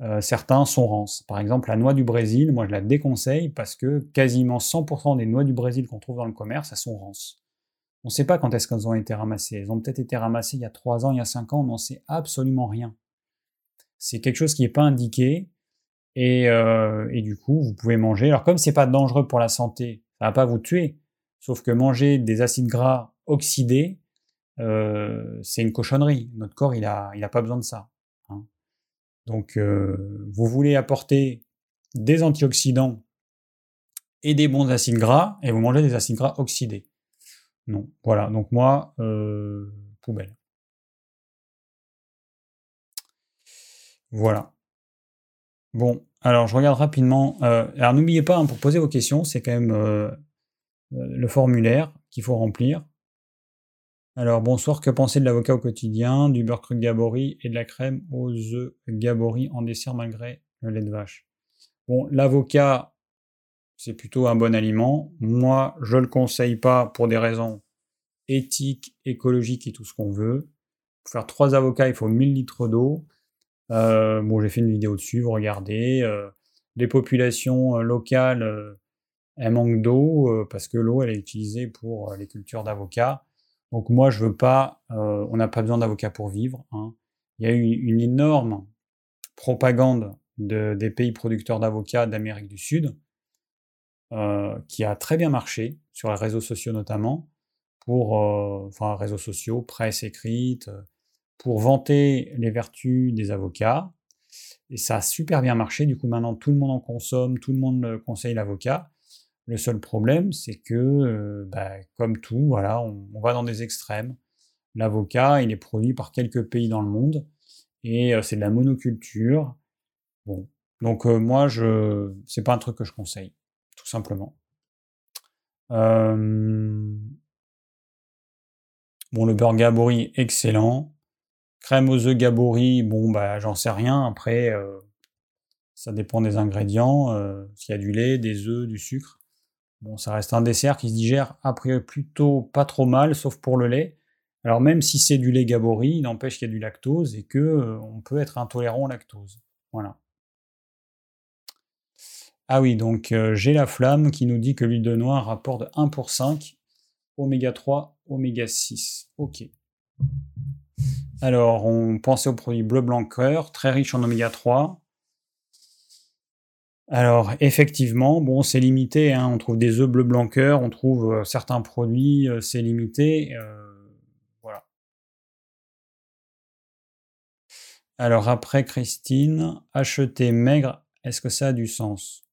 euh, certains sont rances. Par exemple, la noix du Brésil, moi je la déconseille parce que quasiment 100% des noix du Brésil qu'on trouve dans le commerce, elles sont rances. On ne sait pas quand est-ce qu'elles ont été ramassées. Elles ont peut-être été ramassées il y a 3 ans, il y a 5 ans, on n'en sait absolument rien. C'est quelque chose qui n'est pas indiqué. Euh, et, du coup, vous pouvez manger. Alors comme c'est pas dangereux pour la santé, ça va pas vous tuer. Sauf que manger des acides gras oxydés, euh, c'est une cochonnerie. Notre corps, il a, il a pas besoin de ça. Hein. Donc, euh, vous voulez apporter des antioxydants et des bons acides gras, et vous mangez des acides gras oxydés. Non, voilà. Donc moi, poubelle. Voilà. Bon, alors je regarde rapidement. Euh, alors n'oubliez pas, hein, pour poser vos questions, c'est quand même euh, euh, le formulaire qu'il faut remplir. Alors bonsoir, que pensez de l'avocat au quotidien, du beurre cru Gabori et de la crème aux œufs Gabori en dessert malgré le lait de vache? Bon, l'avocat, c'est plutôt un bon aliment. Moi, je ne le conseille pas pour des raisons éthiques, écologiques et tout ce qu'on veut. Pour faire trois avocats, il faut 1000 litres d'eau. Euh, bon, j'ai fait une vidéo dessus, vous regardez. Euh, les populations euh, locales, elles manquent d'eau parce que l'eau, elle est utilisée pour les cultures d'avocats. Donc moi, je veux pas, on n'a pas besoin d'avocats pour vivre. Hein. Il y a eu une énorme propagande des pays producteurs d'avocats d'Amérique du Sud, qui a très bien marché, sur les réseaux sociaux notamment, pour, enfin, réseaux sociaux, presse écrite, pour vanter les vertus des avocats. Et ça a super bien marché. Du coup, maintenant, tout le monde en consomme, tout le monde conseille l'avocat. Le seul problème, c'est que, euh, bah, comme tout, voilà, on, va dans des extrêmes. L'avocat, il est produit par quelques pays dans le monde et euh, c'est de la monoculture. Bon, donc euh, moi, je, c'est pas un truc que je conseille, tout simplement. Bon, le beurre Gabori, excellent. Crème aux œufs Gabori, bon, bah, j'en sais rien. Après, euh, ça dépend des ingrédients. Euh, s'il y a du lait, des œufs, du sucre. Bon, ça reste un dessert qui se digère après plutôt pas trop mal, sauf pour le lait. Alors même si c'est du lait Gabori, il n'empêche qu'il y a du lactose et que euh, on peut être intolérant au lactose. Voilà. Ah oui, donc euh, j'ai la flamme qui nous dit que l'huile de noix rapporte 1 pour 5, oméga 3, oméga 6. Ok. Alors, on pensait au produit bleu blanc cœur, très riche en oméga 3. Alors, effectivement, bon, c'est limité. Hein. On trouve des œufs bleu blanc cœur, on trouve euh, certains produits, euh, c'est limité. voilà. Alors après, Christine, acheter maigre, est-ce que ça a du sens?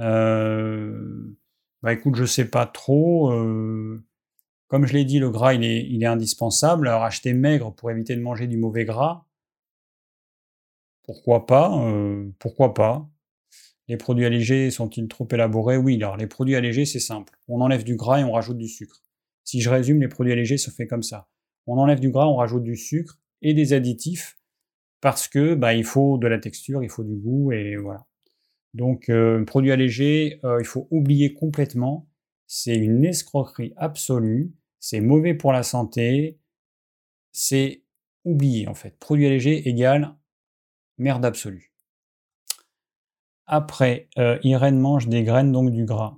Euh, bah écoute, je sais pas trop. Euh, comme je l'ai dit, le gras, il est, indispensable. Alors acheter maigre pour éviter de manger du mauvais gras, pourquoi pas euh, Pourquoi pas Les produits allégés sont-ils trop élaborés? Oui, alors les produits allégés, c'est simple. On enlève du gras et on rajoute du sucre. Si je résume, les produits allégés se fait comme ça. On enlève du gras, on rajoute du sucre et des additifs parce que bah, il faut de la texture, il faut du goût et voilà. Donc, euh, produit allégé, euh, il faut oublier complètement. C'est une escroquerie absolue. C'est mauvais pour la santé. C'est oublié en fait. Produit allégé égale merde absolue. Après, euh, Irène mange des graines, donc du gras.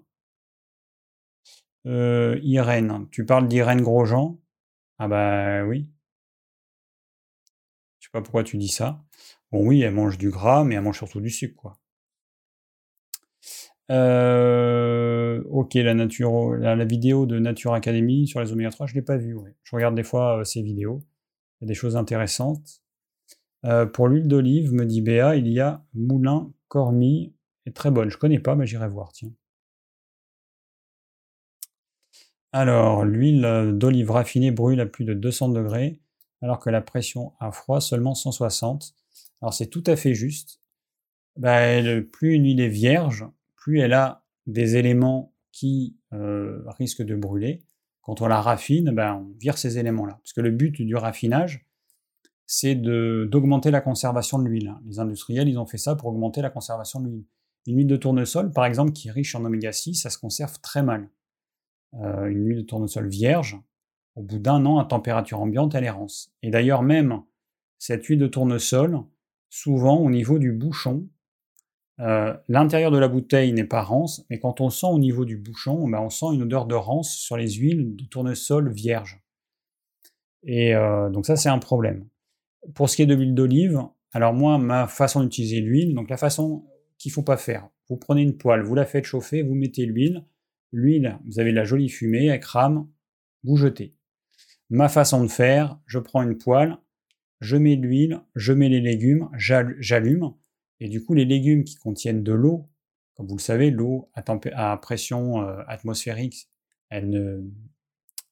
Irène, tu parles d'Irène Grosjean? Ah bah oui. Je sais pas pourquoi tu dis ça. Bon oui, elle mange du gras, mais elle mange surtout du sucre, quoi. Euh, ok, la, vidéo de Nature Academy sur les oméga 3, je ne l'ai pas vue. Je regarde des fois euh, ces vidéos. Il y a des choses intéressantes. Euh, pour l'huile d'olive, me dit Béa, il y a Moulin Cormie. est très bonne. Je ne connais pas, mais j'irai voir. Tiens. Alors, l'huile d'olive raffinée brûle à plus de 200 degrés, alors que la pression à froid seulement 160. Alors, c'est tout à fait juste. Bah, plus une huile est vierge, elle a des éléments qui euh, risquent de brûler. Quand on la raffine, ben, on vire ces éléments-là. Parce que le but du raffinage, c'est d'augmenter la conservation de l'huile. Les industriels, ils ont fait ça pour augmenter la conservation de l'huile. Une huile de tournesol, par exemple, qui est riche en oméga 6, ça se conserve très mal. Euh, une huile de tournesol vierge, au bout d'un an, à température ambiante, elle est rance. Et d'ailleurs, même cette huile de tournesol, souvent au niveau du bouchon, euh, l'intérieur de la bouteille n'est pas rance, mais quand on sent au niveau du bouchon, ben, on sent une odeur de rance sur les huiles de tournesol vierge. Et euh, donc ça, c'est un problème. Pour ce qui est de l'huile d'olive, alors moi, ma façon d'utiliser l'huile, donc la façon qu'il ne faut pas faire, vous prenez une poêle, vous la faites chauffer, vous mettez l'huile, l'huile, vous avez de la jolie fumée, elle crame, vous jetez. Ma façon de faire, je prends une poêle, je mets l'huile, je mets les légumes, j'allume, et du coup, les légumes qui contiennent de l'eau, comme vous le savez, l'eau à, pression euh, atmosphérique, elle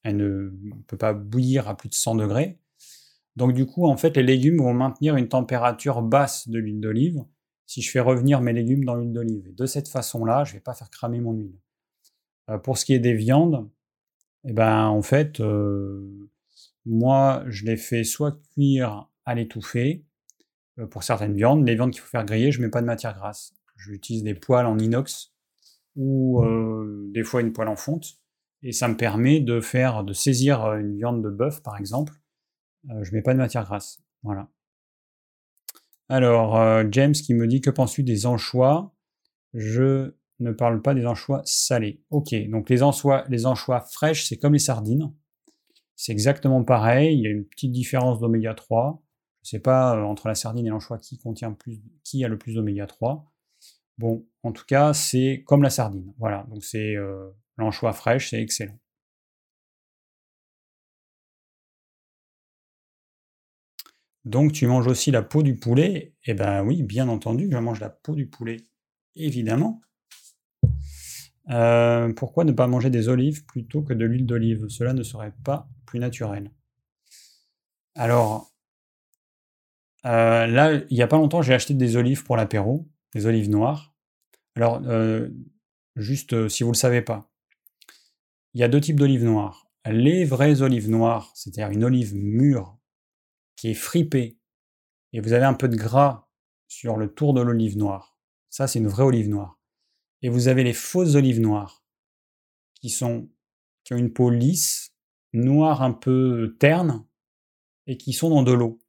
ne, peut pas bouillir à plus de 100 degrés. Donc du coup, en fait, les légumes vont maintenir une température basse de l'huile d'olive si je fais revenir mes légumes dans l'huile d'olive. de cette façon-là, je ne vais pas faire cramer mon huile. Euh, pour ce qui est des viandes, eh ben, en fait, euh, moi, je les fais soit cuire à l'étouffée, pour certaines viandes. Les viandes qu'il faut faire griller, je ne mets pas de matière grasse. J'utilise des poêles en inox ou euh, des fois une poêle en fonte. Et ça me permet de faire, de saisir euh, une viande de bœuf, par exemple. je ne mets pas de matière grasse. Voilà. Alors, James qui me dit Que penses-tu des anchois? Je ne parle pas des anchois salés. Ok, donc les anchois, les anchois fraîches, c'est comme les sardines. C'est exactement pareil. Il y a une petite différence d'oméga 3. Sais pas euh, entre la sardine et l'anchois qui contient plus, qui a le plus d'oméga 3. Bon, en tout cas, c'est comme la sardine. Voilà, donc c'est euh, l'anchois fraîche, c'est excellent. Donc tu manges aussi la peau du poulet Eh ben oui, bien entendu, je mange la peau du poulet, évidemment. Euh, pourquoi ne pas manger des olives plutôt que de l'huile d'olive? Cela ne serait pas plus naturel. Alors, euh, là, il n'y a pas longtemps, j'ai acheté des olives pour l'apéro, des olives noires. Alors, euh, juste euh, si vous ne le savez pas, il y a deux types d'olives noires. Les vraies olives noires, c'est-à-dire une olive mûre qui est fripée, et vous avez un peu de gras sur le tour de l'olive noire. Ça, c'est une vraie olive noire. Et vous avez les fausses olives noires, qui, sont, qui ont une peau lisse, noires un peu ternes et qui sont dans de l'eau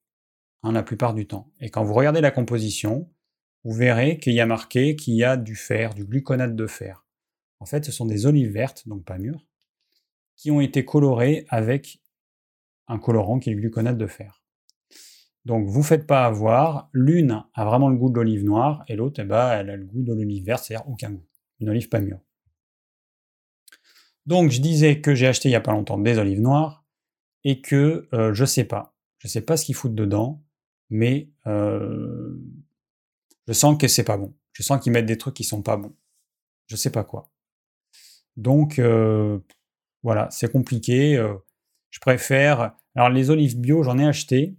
hein, la plupart du temps. Et quand vous regardez la composition, vous verrez qu'il y a marqué qu'il y a du fer, du gluconate de fer. En fait, ce sont des olives vertes, donc pas mûres, qui ont été colorées avec un colorant qui est le gluconate de fer. Donc vous ne faites pas avoir, l'une a vraiment le goût de l'olive noire et l'autre, eh ben, elle a le goût de l'olive verte, c'est-à-dire aucun goût. Une olive pas mûre. Donc je disais que j'ai acheté il n'y a pas longtemps des olives noires et que je euh, je sais pas. Je ne sais pas ce qu'ils foutent dedans, mais euh, je sens que c'est pas bon. Je sens qu'ils mettent des trucs qui sont pas bons. Je sais pas quoi. Donc euh, voilà, c'est compliqué. je préfère. Alors les olives bio, j'en ai acheté.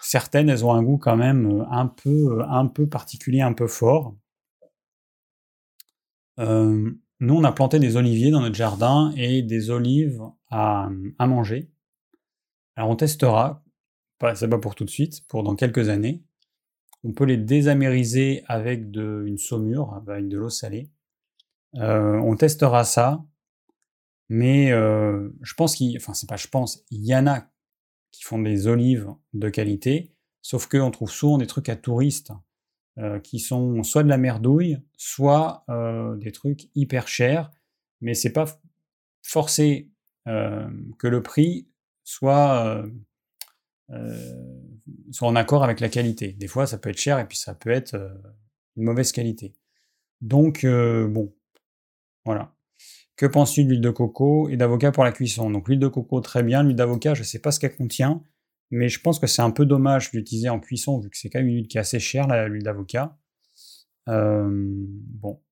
certaines, elles ont un goût quand même un peu, un peu particulier, un peu fort. Euh, nous, on a planté des oliviers dans notre jardin et des olives à, manger. Alors on testera, c'est pas pour tout de suite, pour dans quelques années. On peut les désamériser avec une saumure, avec de l'eau salée. Euh, on testera ça, mais euh, je pense qu'il, c'est pas je pense, y en a qui font des olives de qualité, sauf qu'on trouve souvent des trucs à touristes euh, qui sont soit de la merdouille, soit des trucs hyper chers, mais c'est pas forcé que le prix soit, soit en accord avec la qualité. Des fois, ça peut être cher et puis ça peut être une mauvaise qualité. Donc, bon, voilà. Que penses-tu de l'huile de coco et d'avocat pour la cuisson? Donc l'huile de coco, très bien. L'huile d'avocat, je ne sais pas ce qu'elle contient. Mais je pense que c'est un peu dommage d'utiliser en cuisson, vu que c'est quand même une huile qui est assez chère, l'huile d'avocat. Euh, bon.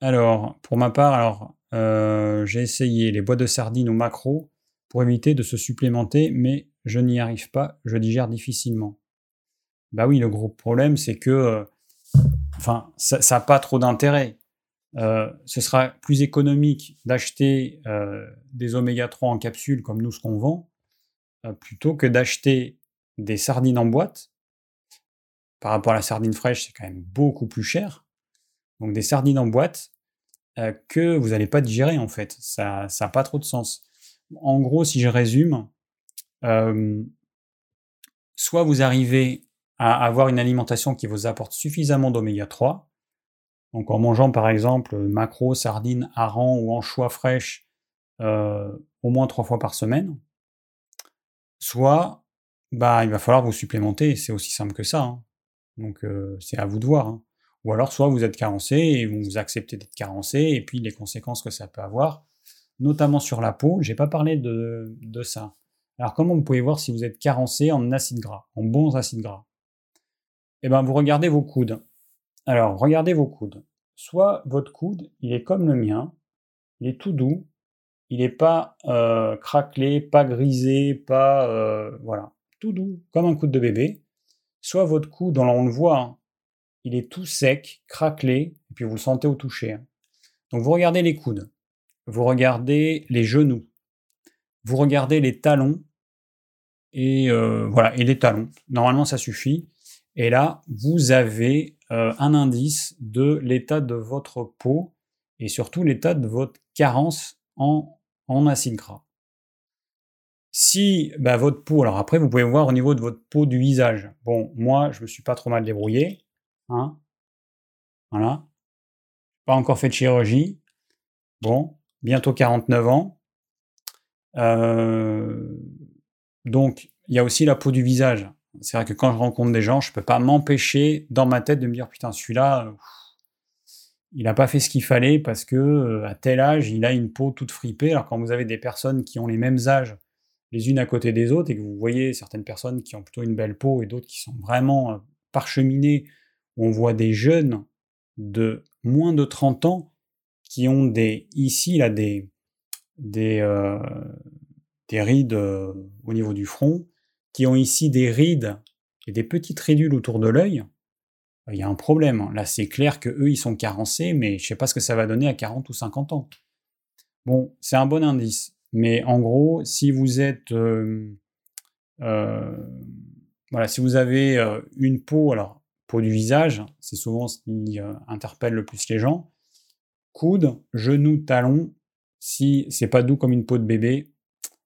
Alors, pour ma part, alors, euh, j'ai essayé les boîtes de sardines au macro pour éviter de se supplémenter, mais je n'y arrive pas, je digère difficilement. Bah oui, le gros problème, c'est que euh, enfin, ça n'a pas trop d'intérêt. ce sera plus économique d'acheter des oméga 3 en capsule comme nous ce qu'on vend euh, plutôt que d'acheter des sardines en boîte. Par rapport à la sardine fraîche, c'est quand même beaucoup plus cher. Donc des sardines en boîte euh, que vous n'allez pas digérer en fait. Ça n'a pas trop de sens. En gros, si je résume, euh, soit vous arrivez à avoir une alimentation qui vous apporte suffisamment d'oméga 3, donc en mangeant par exemple macro, sardines, harengs ou anchois fraîches au moins trois fois par semaine, soit bah, il va falloir vous supplémenter, c'est aussi simple que ça. Hein. Donc c'est à vous de voir. Hein. Ou alors soit vous êtes carencé et vous acceptez d'être carencé, et puis les conséquences que ça peut avoir, notamment sur la peau, j'ai pas parlé de, ça. Alors comment vous pouvez voir si vous êtes carencé en acides gras, en bons acides gras? Eh bien vous regardez vos coudes. Alors regardez vos coudes. Soit votre coude, il est comme le mien, il est tout doux, il n'est pas euh, craquelé, pas grisé, pas euh, voilà, tout doux, comme un coude de bébé. Soit votre coude, on le voit, hein, il est tout sec, craquelé, et puis vous le sentez au toucher. Hein. Donc vous regardez les coudes, vous regardez les genoux, vous regardez les talons, et euh, voilà, et les talons. Normalement, ça suffit. Et là, vous avez un indice de l'état de votre peau et surtout l'état de votre carence en, en. Si bah, votre peau, alors après vous pouvez voir au niveau de votre peau du visage. Bon, moi je me suis pas trop mal débrouillé, hein. Voilà. Pas encore fait de chirurgie. Bon, bientôt 49 ans. Euh, donc il y a aussi la peau du visage. C'est vrai que quand je rencontre des gens, je peux pas m'empêcher dans ma tête de me dire putain celui-là, il n'a pas fait ce qu'il fallait parce que euh, à tel âge, il a une peau toute fripée. Alors quand vous avez des personnes qui ont les mêmes âges les unes à côté des autres et que vous voyez certaines personnes qui ont plutôt une belle peau et d'autres qui sont vraiment euh, parcheminées, on voit des jeunes de moins de 30 ans qui ont des ici là des des, euh, des rides au niveau du front, qui ont ici des rides et des petites ridules autour de l'œil il y a un problème. Là, c'est clair que eux, ils sont carencés, mais je sais pas ce que ça va donner à 40 ou 50 ans. Bon, c'est un bon indice. Mais en gros, si vous êtes, euh, euh, voilà, si vous avez euh, une peau, alors peau du visage, c'est souvent ce qui interpelle le plus les gens. Coude, genou, talon, si c'est pas doux comme une peau de bébé,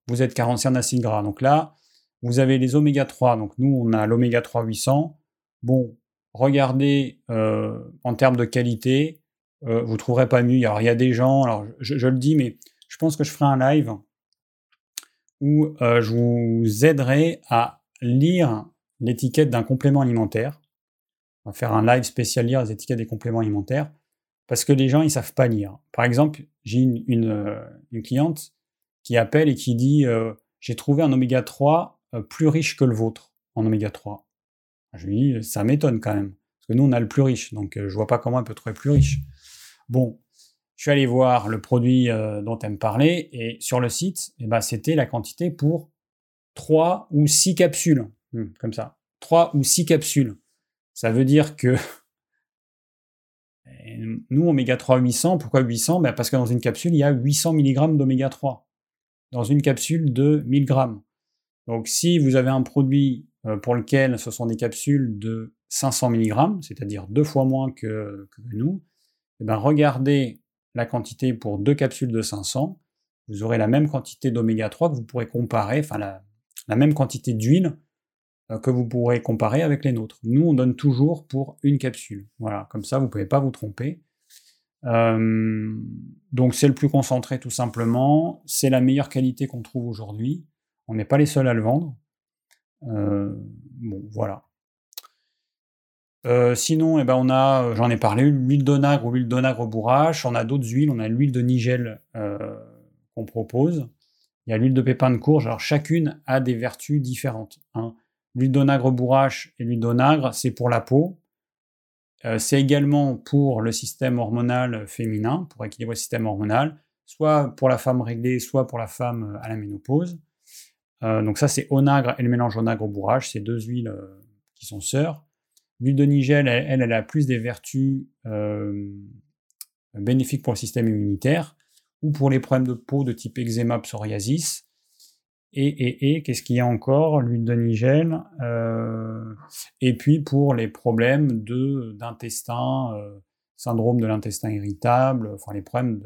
vous êtes carencé en acides gras. Donc là, vous avez les oméga 3. Donc nous, on a l'oméga 3 800. Bon, regardez euh, en termes de qualité, euh, vous trouverez pas mieux. Alors il y a des gens, alors je, le dis, mais je pense que je ferai un live où euh, je vous aiderai à lire l'étiquette d'un complément alimentaire. On va faire un live spécial lire les étiquettes des compléments alimentaires parce que les gens ils savent pas lire. Par exemple, j'ai une, une, cliente qui appelle et qui dit j'ai trouvé un oméga 3 plus riche que le vôtre en oméga 3. Je lui dis ça m'étonne quand même parce que nous on a le plus riche donc je vois pas comment elle peut trouver plus riche. Bon, je suis allé voir le produit dont elle me parlait et sur le site, eh ben, c'était la quantité pour 3 ou 6 capsules. Mmh, comme ça. 3 ou 6 capsules. Ça veut dire que nous, oméga 3 800, pourquoi 800 ben Parce que dans une capsule, il y a 800 mg d'oméga 3. Dans une capsule de 1000 grammes. Donc si vous avez un produit pour lequel ce sont des capsules de 500 mg, c'est-à-dire deux fois moins que, nous, eh ben regardez la quantité pour deux capsules de 500, vous aurez la même quantité d'oméga 3 que vous pourrez comparer, enfin la, même quantité d'huile euh, que vous pourrez comparer avec les nôtres. Nous, on donne toujours pour une capsule. Voilà, comme ça, vous ne pouvez pas vous tromper. Euh, donc c'est le plus concentré tout simplement, c'est la meilleure qualité qu'on trouve aujourd'hui. On n'est pas les seuls à le vendre. Euh, bon, voilà. Euh, sinon, eh ben, on a, euh, j'en ai parlé, l'huile d'onagre ou l'huile d'onagre bourrache. On a d'autres huiles. On a l'huile de nigel euh, qu'on propose. Il y a l'huile de pépin de courge. Alors, chacune a des vertus différentes. Hein. L'huile d'onagre bourrache et l'huile d'onagre, c'est pour la peau. c'est également pour le système hormonal féminin, pour équilibrer le système hormonal, soit pour la femme réglée, soit pour la femme à la ménopause. donc ça, c'est onagre et le mélange onagre-bourrage, c'est deux huiles qui sont sœurs. L'huile de nigel, elle, elle, a plus des vertus euh, bénéfiques pour le système immunitaire ou pour les problèmes de peau de type eczéma, psoriasis. Et, qu'est-ce qu'il y a encore L'huile de nigel. Euh, et puis pour les problèmes d'intestin, euh, syndrome de l'intestin irritable, enfin les problèmes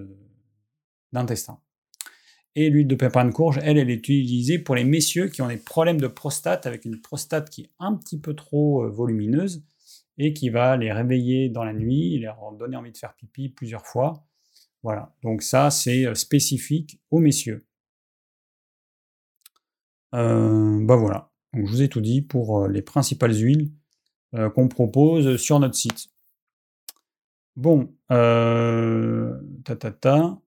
d'intestin. Et l'huile de pépin de courge, elle, elle est utilisée pour les messieurs qui ont des problèmes de prostate, avec une prostate qui est un petit peu trop euh, volumineuse, et qui va les réveiller dans la nuit, leur donner envie de faire pipi plusieurs fois. Voilà, donc ça, c'est spécifique aux messieurs. Euh, bah voilà, donc je vous ai tout dit pour les principales huiles qu'on propose sur notre site. Bon, ta ta ta.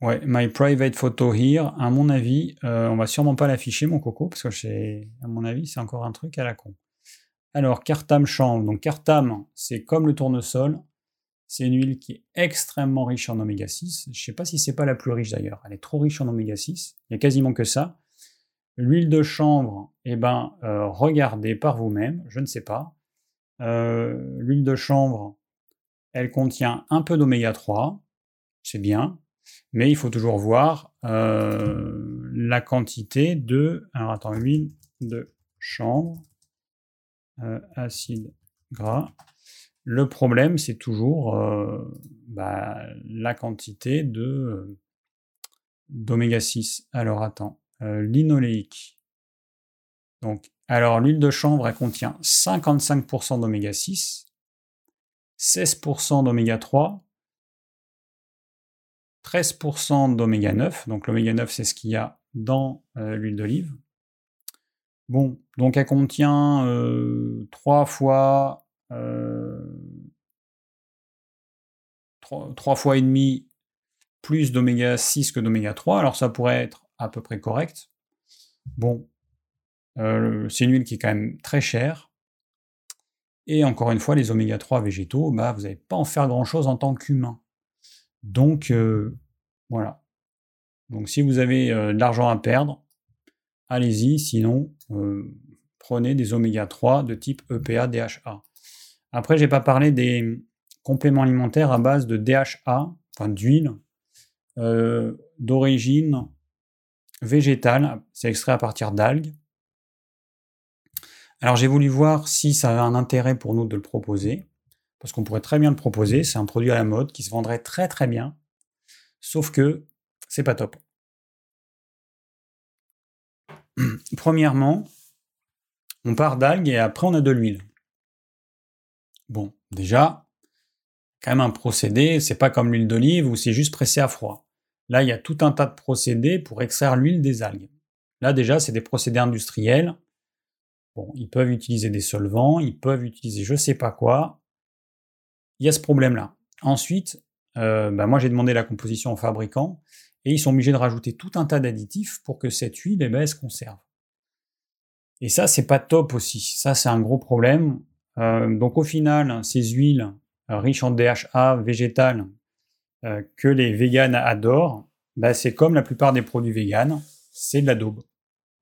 Ouais, My Private Photo Here, à mon avis, euh, on va sûrement pas l'afficher, mon coco, parce que c'est, à mon avis, c'est encore un truc à la con. Alors, Cartam Chambre. Donc, Cartam, c'est comme le tournesol. C'est une huile qui est extrêmement riche en oméga 6. Je sais pas si c'est pas la plus riche d'ailleurs. Elle est trop riche en oméga 6. Il y a quasiment que ça. L'huile de chanvre, eh ben, euh, regardez par vous-même. Je ne sais pas. Euh, l'huile de chanvre, elle contient un peu d'oméga 3. C'est bien mais il faut toujours voir euh, la quantité de, alors attends, huile de chanvre, acide gras. Le problème, c'est toujours euh, bah, la quantité de d'oméga 6. Alors attends, linoléique. Donc, alors l'huile de chanvre, elle contient 55% d'oméga 6, 16% d'oméga 3, 13% d'oméga 9. Donc l'oméga 9, c'est ce qu'il y a dans euh, l'huile d'olive. Bon, donc elle contient euh, 3 fois euh, 3, fois et demi plus d'oméga 6 que d'oméga 3. Alors ça pourrait être à peu près correct. Bon, c'est une huile qui est quand même très chère. Et encore une fois, les oméga 3 végétaux, bah, vous n'allez pas en faire grand-chose en tant qu'humain. Donc, euh, voilà. Donc, si vous avez euh, de l'argent à perdre, allez-y. Sinon, euh, prenez des oméga 3 de type EPA, DHA. Après, je n'ai pas parlé des compléments alimentaires à base de DHA, enfin d'huile, d'origine végétale. C'est extrait à partir d'algues. Alors j'ai voulu voir si ça avait un intérêt pour nous de le proposer, parce qu'on pourrait très bien le proposer, c'est un produit à la mode qui se vendrait très très bien, sauf que c'est pas top. [clears throat] Premièrement, on part d'algues et après on a de l'huile. Bon, déjà, quand même un procédé, c'est pas comme l'huile d'olive où c'est juste pressé à froid. Là, il y a tout un tas de procédés pour extraire l'huile des algues. Là, déjà, c'est des procédés industriels. Bon, ils peuvent utiliser des solvants, ils peuvent utiliser je sais pas quoi. Il y a ce problème-là. Ensuite, euh, bah, moi j'ai demandé la composition aux fabricants et ils sont obligés de rajouter tout un tas d'additifs pour que cette huile eh ben, se conserve. Et ça, c'est pas top aussi. Ça, c'est un gros problème. Euh, donc au final, ces huiles euh, riches en DHA végétales euh, que les véganes adorent, bah, c'est comme la plupart des produits véganes, c'est de la daube.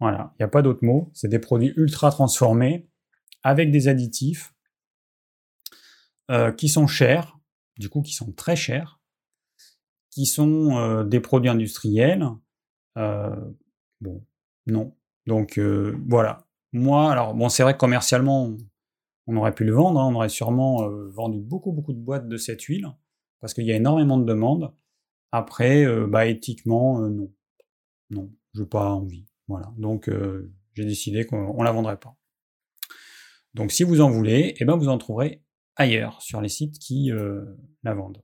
Voilà, il n'y a pas d'autre mot. C'est des produits ultra transformés avec des additifs qui sont chers, du coup qui sont très chers, qui sont des produits industriels. bon, non. Donc voilà, moi, alors bon, c'est vrai que commercialement, on aurait pu le vendre, hein, on aurait sûrement euh, vendu beaucoup, beaucoup de boîtes de cette huile, parce qu'il y a énormément de demandes. Après, euh, bah, éthiquement, euh, non. Non, je n'ai pas envie. Voilà. Donc, j'ai décidé qu'on ne la vendrait pas. Donc, si vous en voulez, eh ben, vous en trouverez ailleurs, sur les sites qui la vendent.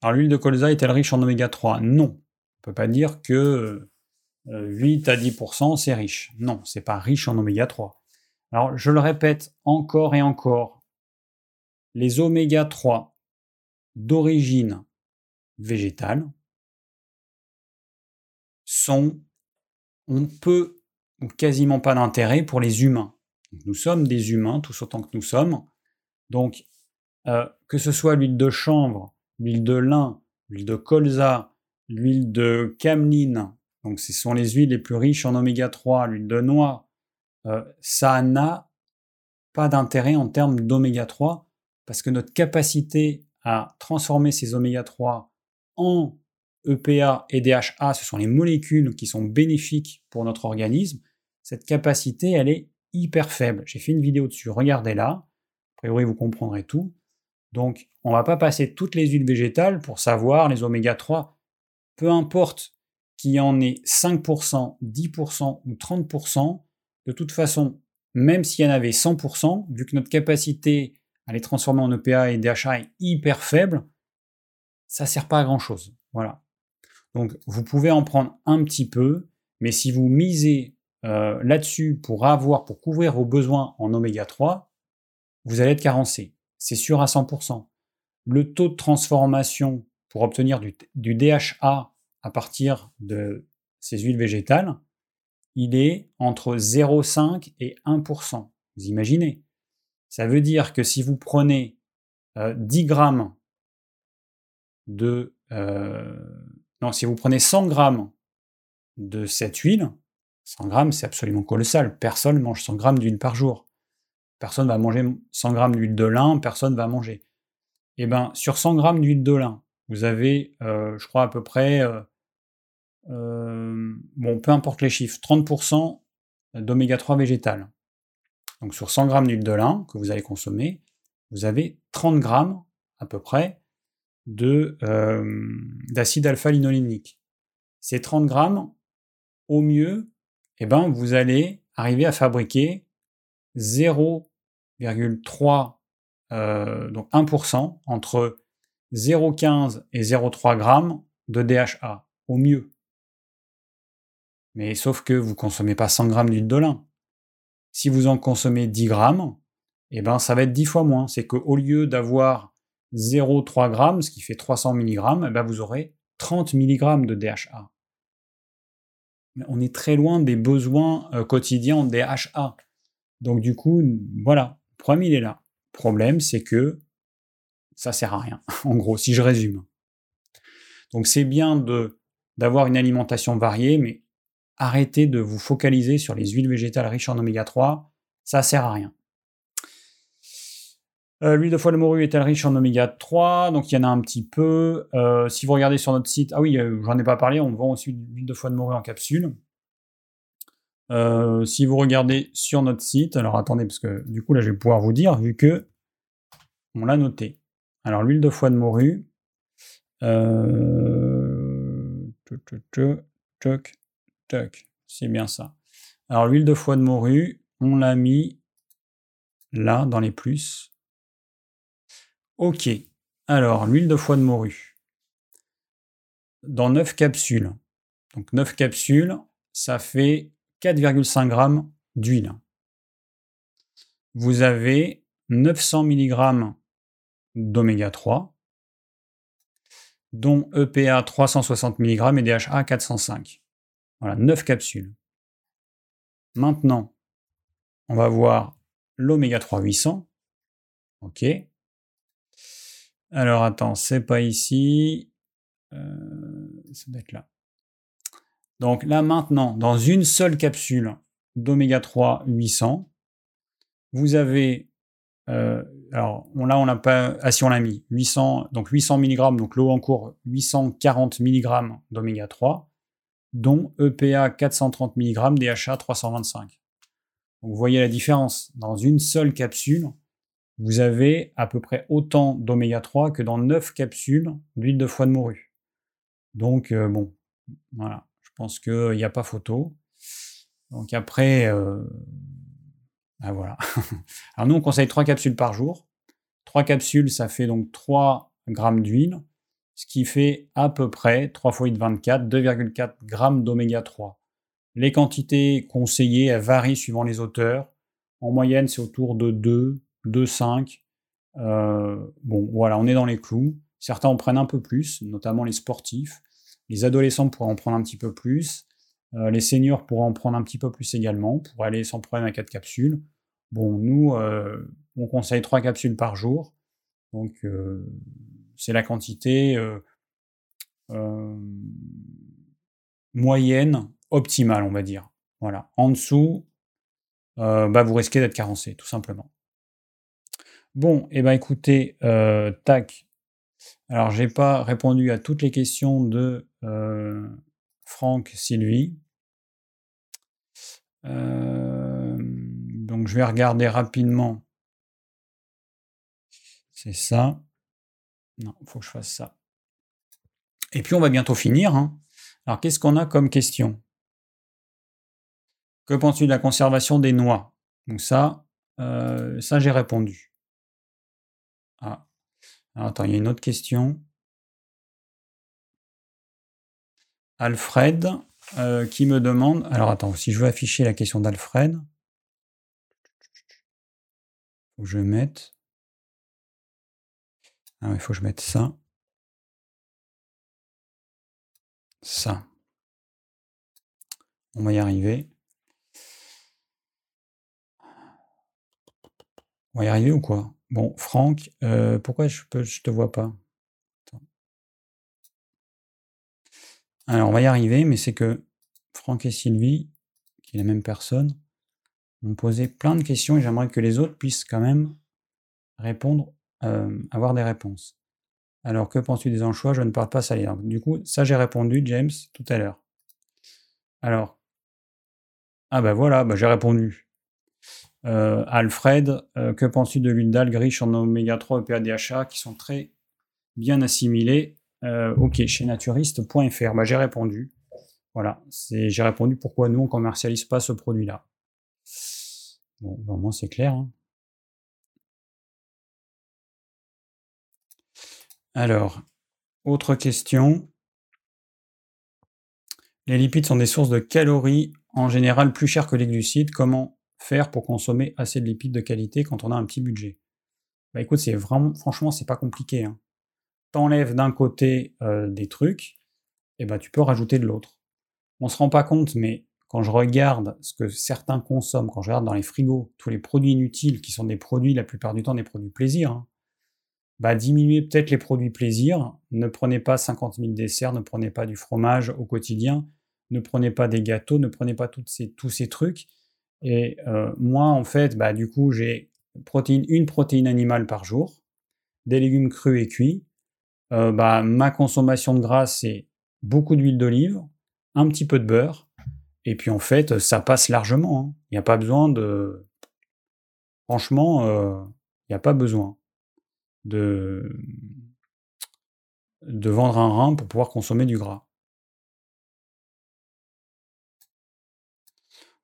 Alors, l'huile de colza est-elle riche en oméga 3 Non. On ne peut pas dire que 8 à 10%, c'est riche. Non, c'est pas riche en oméga 3. Alors, je le répète encore et encore, les oméga 3 d'origine végétale sont, on peut, ou quasiment pas d'intérêt pour les humains. Nous sommes des humains, tous autant que nous sommes. Donc, euh, que ce soit l'huile de chanvre, l'huile de lin, l'huile de colza, l'huile de cameline, donc ce sont les huiles les plus riches en oméga 3, l'huile de noix, euh, ça n'a pas d'intérêt en termes d'oméga 3 parce que notre capacité à transformer ces oméga 3 en EPA et DHA, ce sont les molécules qui sont bénéfiques pour notre organisme, cette capacité, elle est hyper faible. J'ai fait une vidéo dessus, regardez-la. A priori, vous comprendrez tout. Donc, on ne va pas passer toutes les huiles végétales pour savoir les oméga 3. Peu importe qu'il y en ait 5%, 10% ou 30%, de toute façon, même s'il y en avait 100%, vu que notre capacité à les transformer en EPA et DHA est hyper faible, ça ne sert pas à grand chose. Voilà. Donc vous pouvez en prendre un petit peu, mais si vous misez euh, là-dessus pour avoir, pour couvrir vos besoins en oméga 3, vous allez être carencé. C'est sûr à 100%. Le taux de transformation pour obtenir du DHA à partir de ces huiles végétales, il est entre 0,5 et 1%. Vous imaginez Ça veut dire que si vous prenez 10 euh, grammes de... Euh, non, si vous prenez 100 grammes de cette huile, 100 grammes, c'est absolument colossal. Personne mange 100 grammes d'huile par jour. Personne va manger 100 grammes d'huile de lin, personne va manger. Eh bien, sur 100 grammes d'huile de lin, vous avez, euh, je crois, à peu près bon, peu importe les chiffres, 30% d'oméga 3 végétal. Donc sur 100 grammes d'huile de lin que vous allez consommer, vous avez 30 grammes à peu près euh, d'acide alpha-linolénique. Ces 30 grammes, au mieux, eh ben, vous allez arriver à fabriquer 0,3, euh, donc 1%, entre 0,15 et 0,3 grammes de DHA, au mieux. Mais sauf que vous consommez pas 100 grammes d'huile de lin. Si vous en consommez 10 grammes, eh ben, ça va être 10 fois moins. C'est qu'au lieu d'avoir 0,3 grammes, ce qui fait 300 mg, eh ben, vous aurez 30 mg de DHA. Mais on est très loin des besoins euh, quotidiens en DHA. Donc du coup, voilà, le problème il est là. Le problème c'est que ça sert à rien, [laughs] en gros, si je résume. Donc c'est bien de d'avoir une alimentation variée, mais arrêtez de vous focaliser sur les huiles végétales riches en oméga 3, ça sert à rien. Euh, l'huile de foie de morue est-elle riche en oméga 3 Donc il y en a un petit peu. Euh, si vous regardez sur notre site, ah oui, euh, j'en ai pas parlé, on vend aussi l'huile de foie de morue en capsule. Euh, si vous regardez sur notre site, alors attendez, parce que du coup là je vais pouvoir vous dire, vu que on l'a noté. Alors l'huile de foie de morue, c'est bien ça. Alors l'huile de foie de morue, on l'a mis là dans les plus. Ok. Alors l'huile de foie de morue, dans 9 capsules. Donc 9 capsules, ça fait 4,5 g d'huile. Vous avez 900 mg d'oméga 3, dont EPA 360 mg et DHA 405. Voilà, 9 capsules. Maintenant, on va voir l'oméga 3 800. OK. Alors attends, c'est pas ici. Euh, ça doit être là. Donc là maintenant, dans une seule capsule d'oméga 3 800, vous avez, euh, alors là on n'a pas, ah si on l'a mis, 800, donc 800 mg, donc l'eau en cours 840 mg d'oméga 3, dont EPA 430 mg, DHA 325. Donc vous voyez la différence. Dans une seule capsule, vous avez à peu près autant d'oméga 3 que dans 9 capsules d'huile de foie de morue. Donc euh, bon, voilà pense qu'il n'y a pas photo. Donc après, euh, ben voilà. [laughs] Alors nous, on conseille 3 capsules par jour. 3 capsules, ça fait donc 3 grammes d'huile, ce qui fait à peu près 3 fois 8, 24, 2,4 grammes d'oméga 3. Les quantités conseillées, varient suivant les auteurs. En moyenne, c'est autour de 2, 2,5. Euh, bon, voilà, on est dans les clous. Certains en prennent un peu plus, notamment les sportifs. Les adolescents pourraient en prendre un petit peu plus. Euh, les seniors pourraient en prendre un petit peu plus également, pour aller sans problème à 4 capsules. Bon, nous, euh, on conseille 3 capsules par jour. Donc, euh, c'est la quantité moyenne, optimale, on va dire. Voilà. En dessous, bah, vous risquez d'être carencé, tout simplement. Bon, et eh ben écoutez, tac. Alors, j'ai pas répondu à toutes les questions de euh, Franck Sylvie. Euh, donc je vais regarder rapidement. C'est ça. Non, il faut que je fasse ça. Et puis on va bientôt finir. Hein. Alors qu'est-ce qu'on a comme question? Que penses-tu de la conservation des noix? Donc ça, euh, ça j'ai répondu. Ah. attends, il y a une autre question. Alfred euh, qui me demande. Alors attends, si je veux afficher la question d'Alfred, faut que je Ah, il faut que je mette ça. Ça. On va y arriver. On va y arriver ou quoi? Bon, Franck, euh, pourquoi je ne je te vois pas? Alors, on va y arriver, mais c'est que Franck et Sylvie, qui est la même personne, m'ont posé plein de questions et j'aimerais que les autres puissent quand même répondre, euh, avoir des réponses. Alors, que penses-tu des anchois? Je ne parle pas salé. du coup, ça, j'ai répondu, James, tout à l'heure. Alors, ah ben voilà, bah, j'ai répondu. Euh, Alfred, euh, que penses-tu de l'huile d'algue riche en oméga 3 et PADHA qui sont très bien assimilés ok, chez naturiste.fr. Bah, j'ai répondu. Voilà, j'ai répondu pourquoi nous on commercialise pas ce produit-là. Bon, bah, moi c'est clair. Hein. Alors, autre question. Les lipides sont des sources de calories en général plus chères que les glucides. Comment faire pour consommer assez de lipides de qualité quand on a un petit budget? Bah écoute, c'est vraiment, franchement, c'est pas compliqué. Hein t'enlèves d'un côté euh, des trucs, et ben tu peux rajouter de l'autre. On se rend pas compte, mais quand je regarde ce que certains consomment, quand je regarde dans les frigos tous les produits inutiles, qui sont des produits la plupart du temps des produits plaisir, hein, bah diminuez peut-être les produits plaisir. Ne prenez pas 50 000 desserts, ne prenez pas du fromage au quotidien, ne prenez pas des gâteaux, ne prenez pas ces, tous ces trucs. Et euh, moi, en fait, bah, du coup, j'ai protéine, une protéine animale par jour, des légumes crus et cuits, euh, bah, ma consommation de gras, c'est beaucoup d'huile d'olive, un petit peu de beurre, Et puis en fait, ça passe largement. hein. Il n'y a pas besoin de. Franchement, euh, il n'y a pas besoin de vendre un rein pour pouvoir consommer du gras.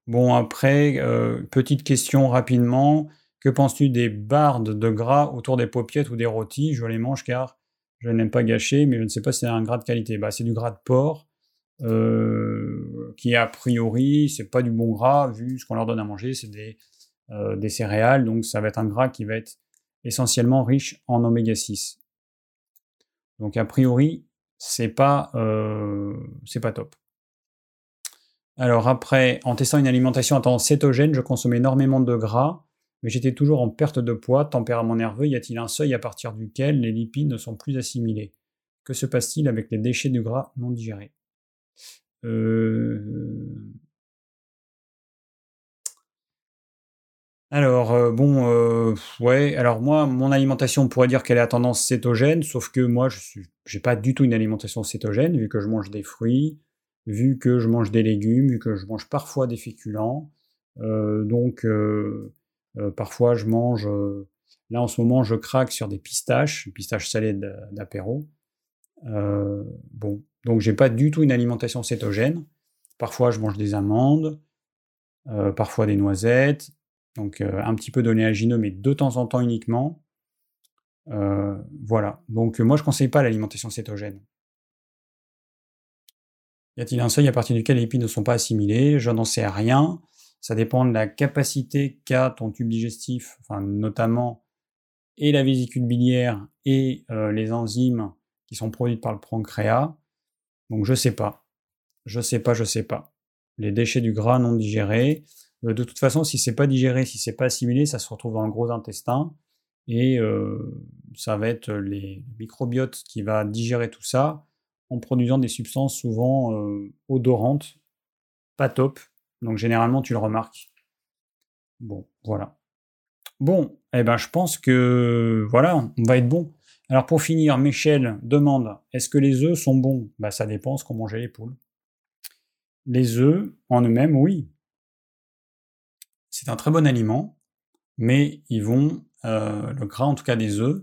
Bon, après, euh, petite question rapidement. Que penses-tu des bardes de gras autour des paupiètes ou des rôtis? Je les mange car je n'aime pas gâcher, mais je ne sais pas si c'est un gras de qualité. Bah, c'est du gras de porc, euh, qui a priori, c'est pas du bon gras, vu ce qu'on leur donne à manger, c'est des, euh, des céréales, donc ça va être un gras qui va être essentiellement riche en oméga 6. Donc a priori, c'est pas, euh, pas top. Alors après, en testant une alimentation à tendance cétogène, je consommais énormément de gras, mais j'étais toujours en perte de poids, tempérament nerveux, y a-t-il un seuil à partir duquel les lipides ne sont plus assimilés? Que se passe-t-il avec les déchets du gras non digérés? Euh, Alors, euh, bon, euh, ouais, alors moi, mon alimentation, on pourrait dire qu'elle est à tendance cétogène, sauf que moi, je j'ai pas du tout une alimentation cétogène, vu que je mange des fruits, vu que je mange des légumes, vu que je mange parfois des féculents. Euh, donc, euh, parfois, je mange. là, en ce moment, je craque sur des pistaches, pistaches salées d'a- d'apéro. Bon, donc j'ai pas du tout une alimentation cétogène. Parfois, je mange des amandes, parfois des noisettes, donc euh, un petit peu d'oléagineux, mais de temps en temps uniquement. Euh, voilà. Donc euh, moi, je conseille pas l'alimentation cétogène. Y a-t-il un seuil à partir duquel les lipides ne sont pas assimilés? Je n'en sais rien. Ça dépend de la capacité qu'a ton tube digestif, notamment et la vésicule biliaire et les enzymes qui sont produites par le pancréas. Donc je sais pas. Je sais pas, je sais pas. Les déchets du gras non digérés. Euh, de toute façon, si c'est pas digéré, si c'est pas assimilé, ça se retrouve dans le gros intestin et euh, ça va être les microbiotes qui va digérer tout ça en produisant des substances souvent euh, odorantes, pas top. Donc généralement, tu le remarques. Bon, voilà. Bon, eh ben je pense que voilà, on va être bon. Alors pour finir, Michel demande est-ce que les œufs sont bons? Bah ça dépend ce qu'ont mangé les poules. Les œufs en eux-mêmes, oui. C'est un très bon aliment, mais ils vont, euh, le gras en tout cas des œufs,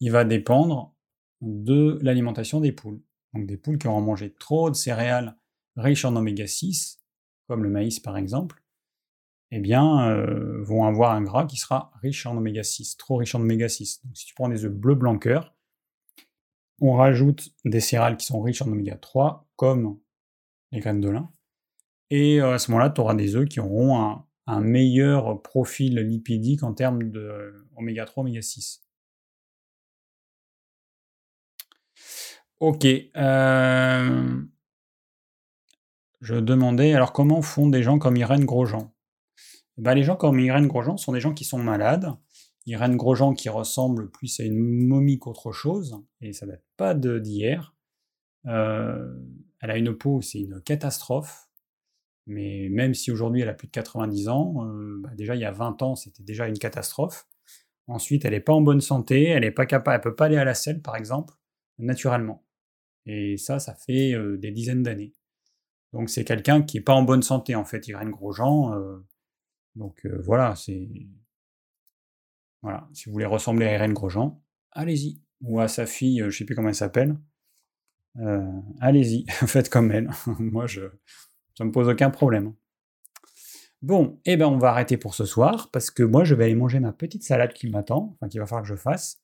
il va dépendre de l'alimentation des poules. Donc des poules qui auront mangé trop de céréales riches en oméga 6, comme le maïs par exemple, eh bien, euh, vont avoir un gras qui sera riche en oméga 6, trop riche en oméga 6. Donc si tu prends des œufs bleu blanc cœur, on rajoute des céréales qui sont riches en oméga 3, comme les graines de lin, et euh, à ce moment-là, tu auras des œufs qui auront un, un meilleur profil lipidique en termes de oméga 3, oméga 6. Ok. euh, Je demandais, alors comment font des gens comme Irène Grosjean? Eh ben, Les gens comme Irène Grosjean sont des gens qui sont malades. Irène Grosjean qui ressemble plus à une momie qu'autre chose, et ça date pas d'hier. Euh, elle a une peau, c'est une catastrophe. Mais même si aujourd'hui elle a plus de 90 ans, euh, bah, déjà il y a 20 ans c'était déjà une catastrophe. Ensuite, elle n'est pas en bonne santé, elle est pas capable, elle peut pas aller à la selle par exemple, naturellement. Et ça, ça fait euh, des dizaines d'années. Donc c'est quelqu'un qui est pas en bonne santé en fait, Irène Grosjean. euh, donc voilà, c'est voilà. Si vous voulez ressembler à Irène Grosjean, allez-y. Ou à sa fille, euh, je sais plus comment elle s'appelle. Allez-y, [laughs] faites comme elle. [laughs] Moi, je ça me pose aucun problème. Bon, eh ben on va arrêter pour ce soir parce que moi je vais aller manger ma petite salade qui m'attend, enfin qu'il va falloir que je fasse.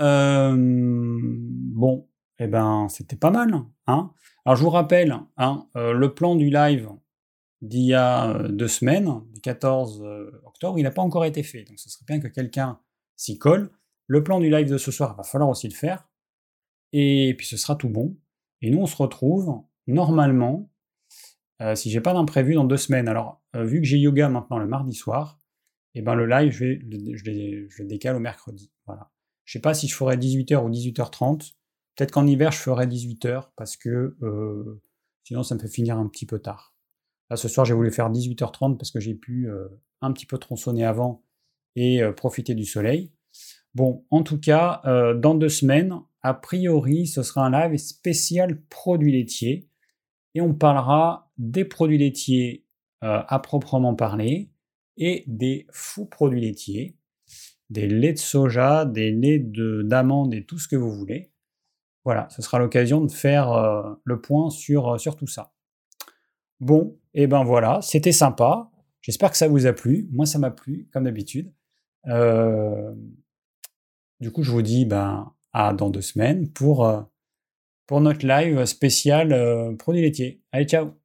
Euh, bon, eh ben c'était pas mal, hein. Alors je vous rappelle, hein, euh, le plan du live d'il y a euh, deux semaines, du 14 euh, octobre, il n'a pas encore été fait, donc ce serait bien que quelqu'un s'y colle. Le plan du live de ce soir, il va falloir aussi le faire, et puis ce sera tout bon. Et nous on se retrouve normalement euh, si j'ai pas d'imprévu dans deux semaines. Alors, euh, vu que j'ai yoga maintenant le mardi soir, et ben le live, je, vais, le- décale au mercredi. Voilà. Je sais pas si je ferai 18h ou 18h30. Peut-être qu'en hiver, je ferai 18h parce que euh, sinon, ça me fait finir un petit peu tard. Là, ce soir, j'ai voulu faire 18h30 parce que j'ai pu euh, un petit peu tronçonner avant et profiter du soleil. Bon, en tout cas, dans deux semaines, a priori, ce sera un live spécial produits laitiers. Et on parlera des produits laitiers euh, à proprement parler et des faux produits laitiers, des laits de soja, des laits d'amande et tout ce que vous voulez. Voilà, ce sera l'occasion de faire euh, le point sur, sur tout ça. Bon, et ben voilà, c'était sympa. J'espère que ça vous a plu. Moi, ça m'a plu, comme d'habitude. Euh, du coup, je vous dis ben, à dans deux semaines pour, euh, pour notre live spécial produits laitiers. Allez, ciao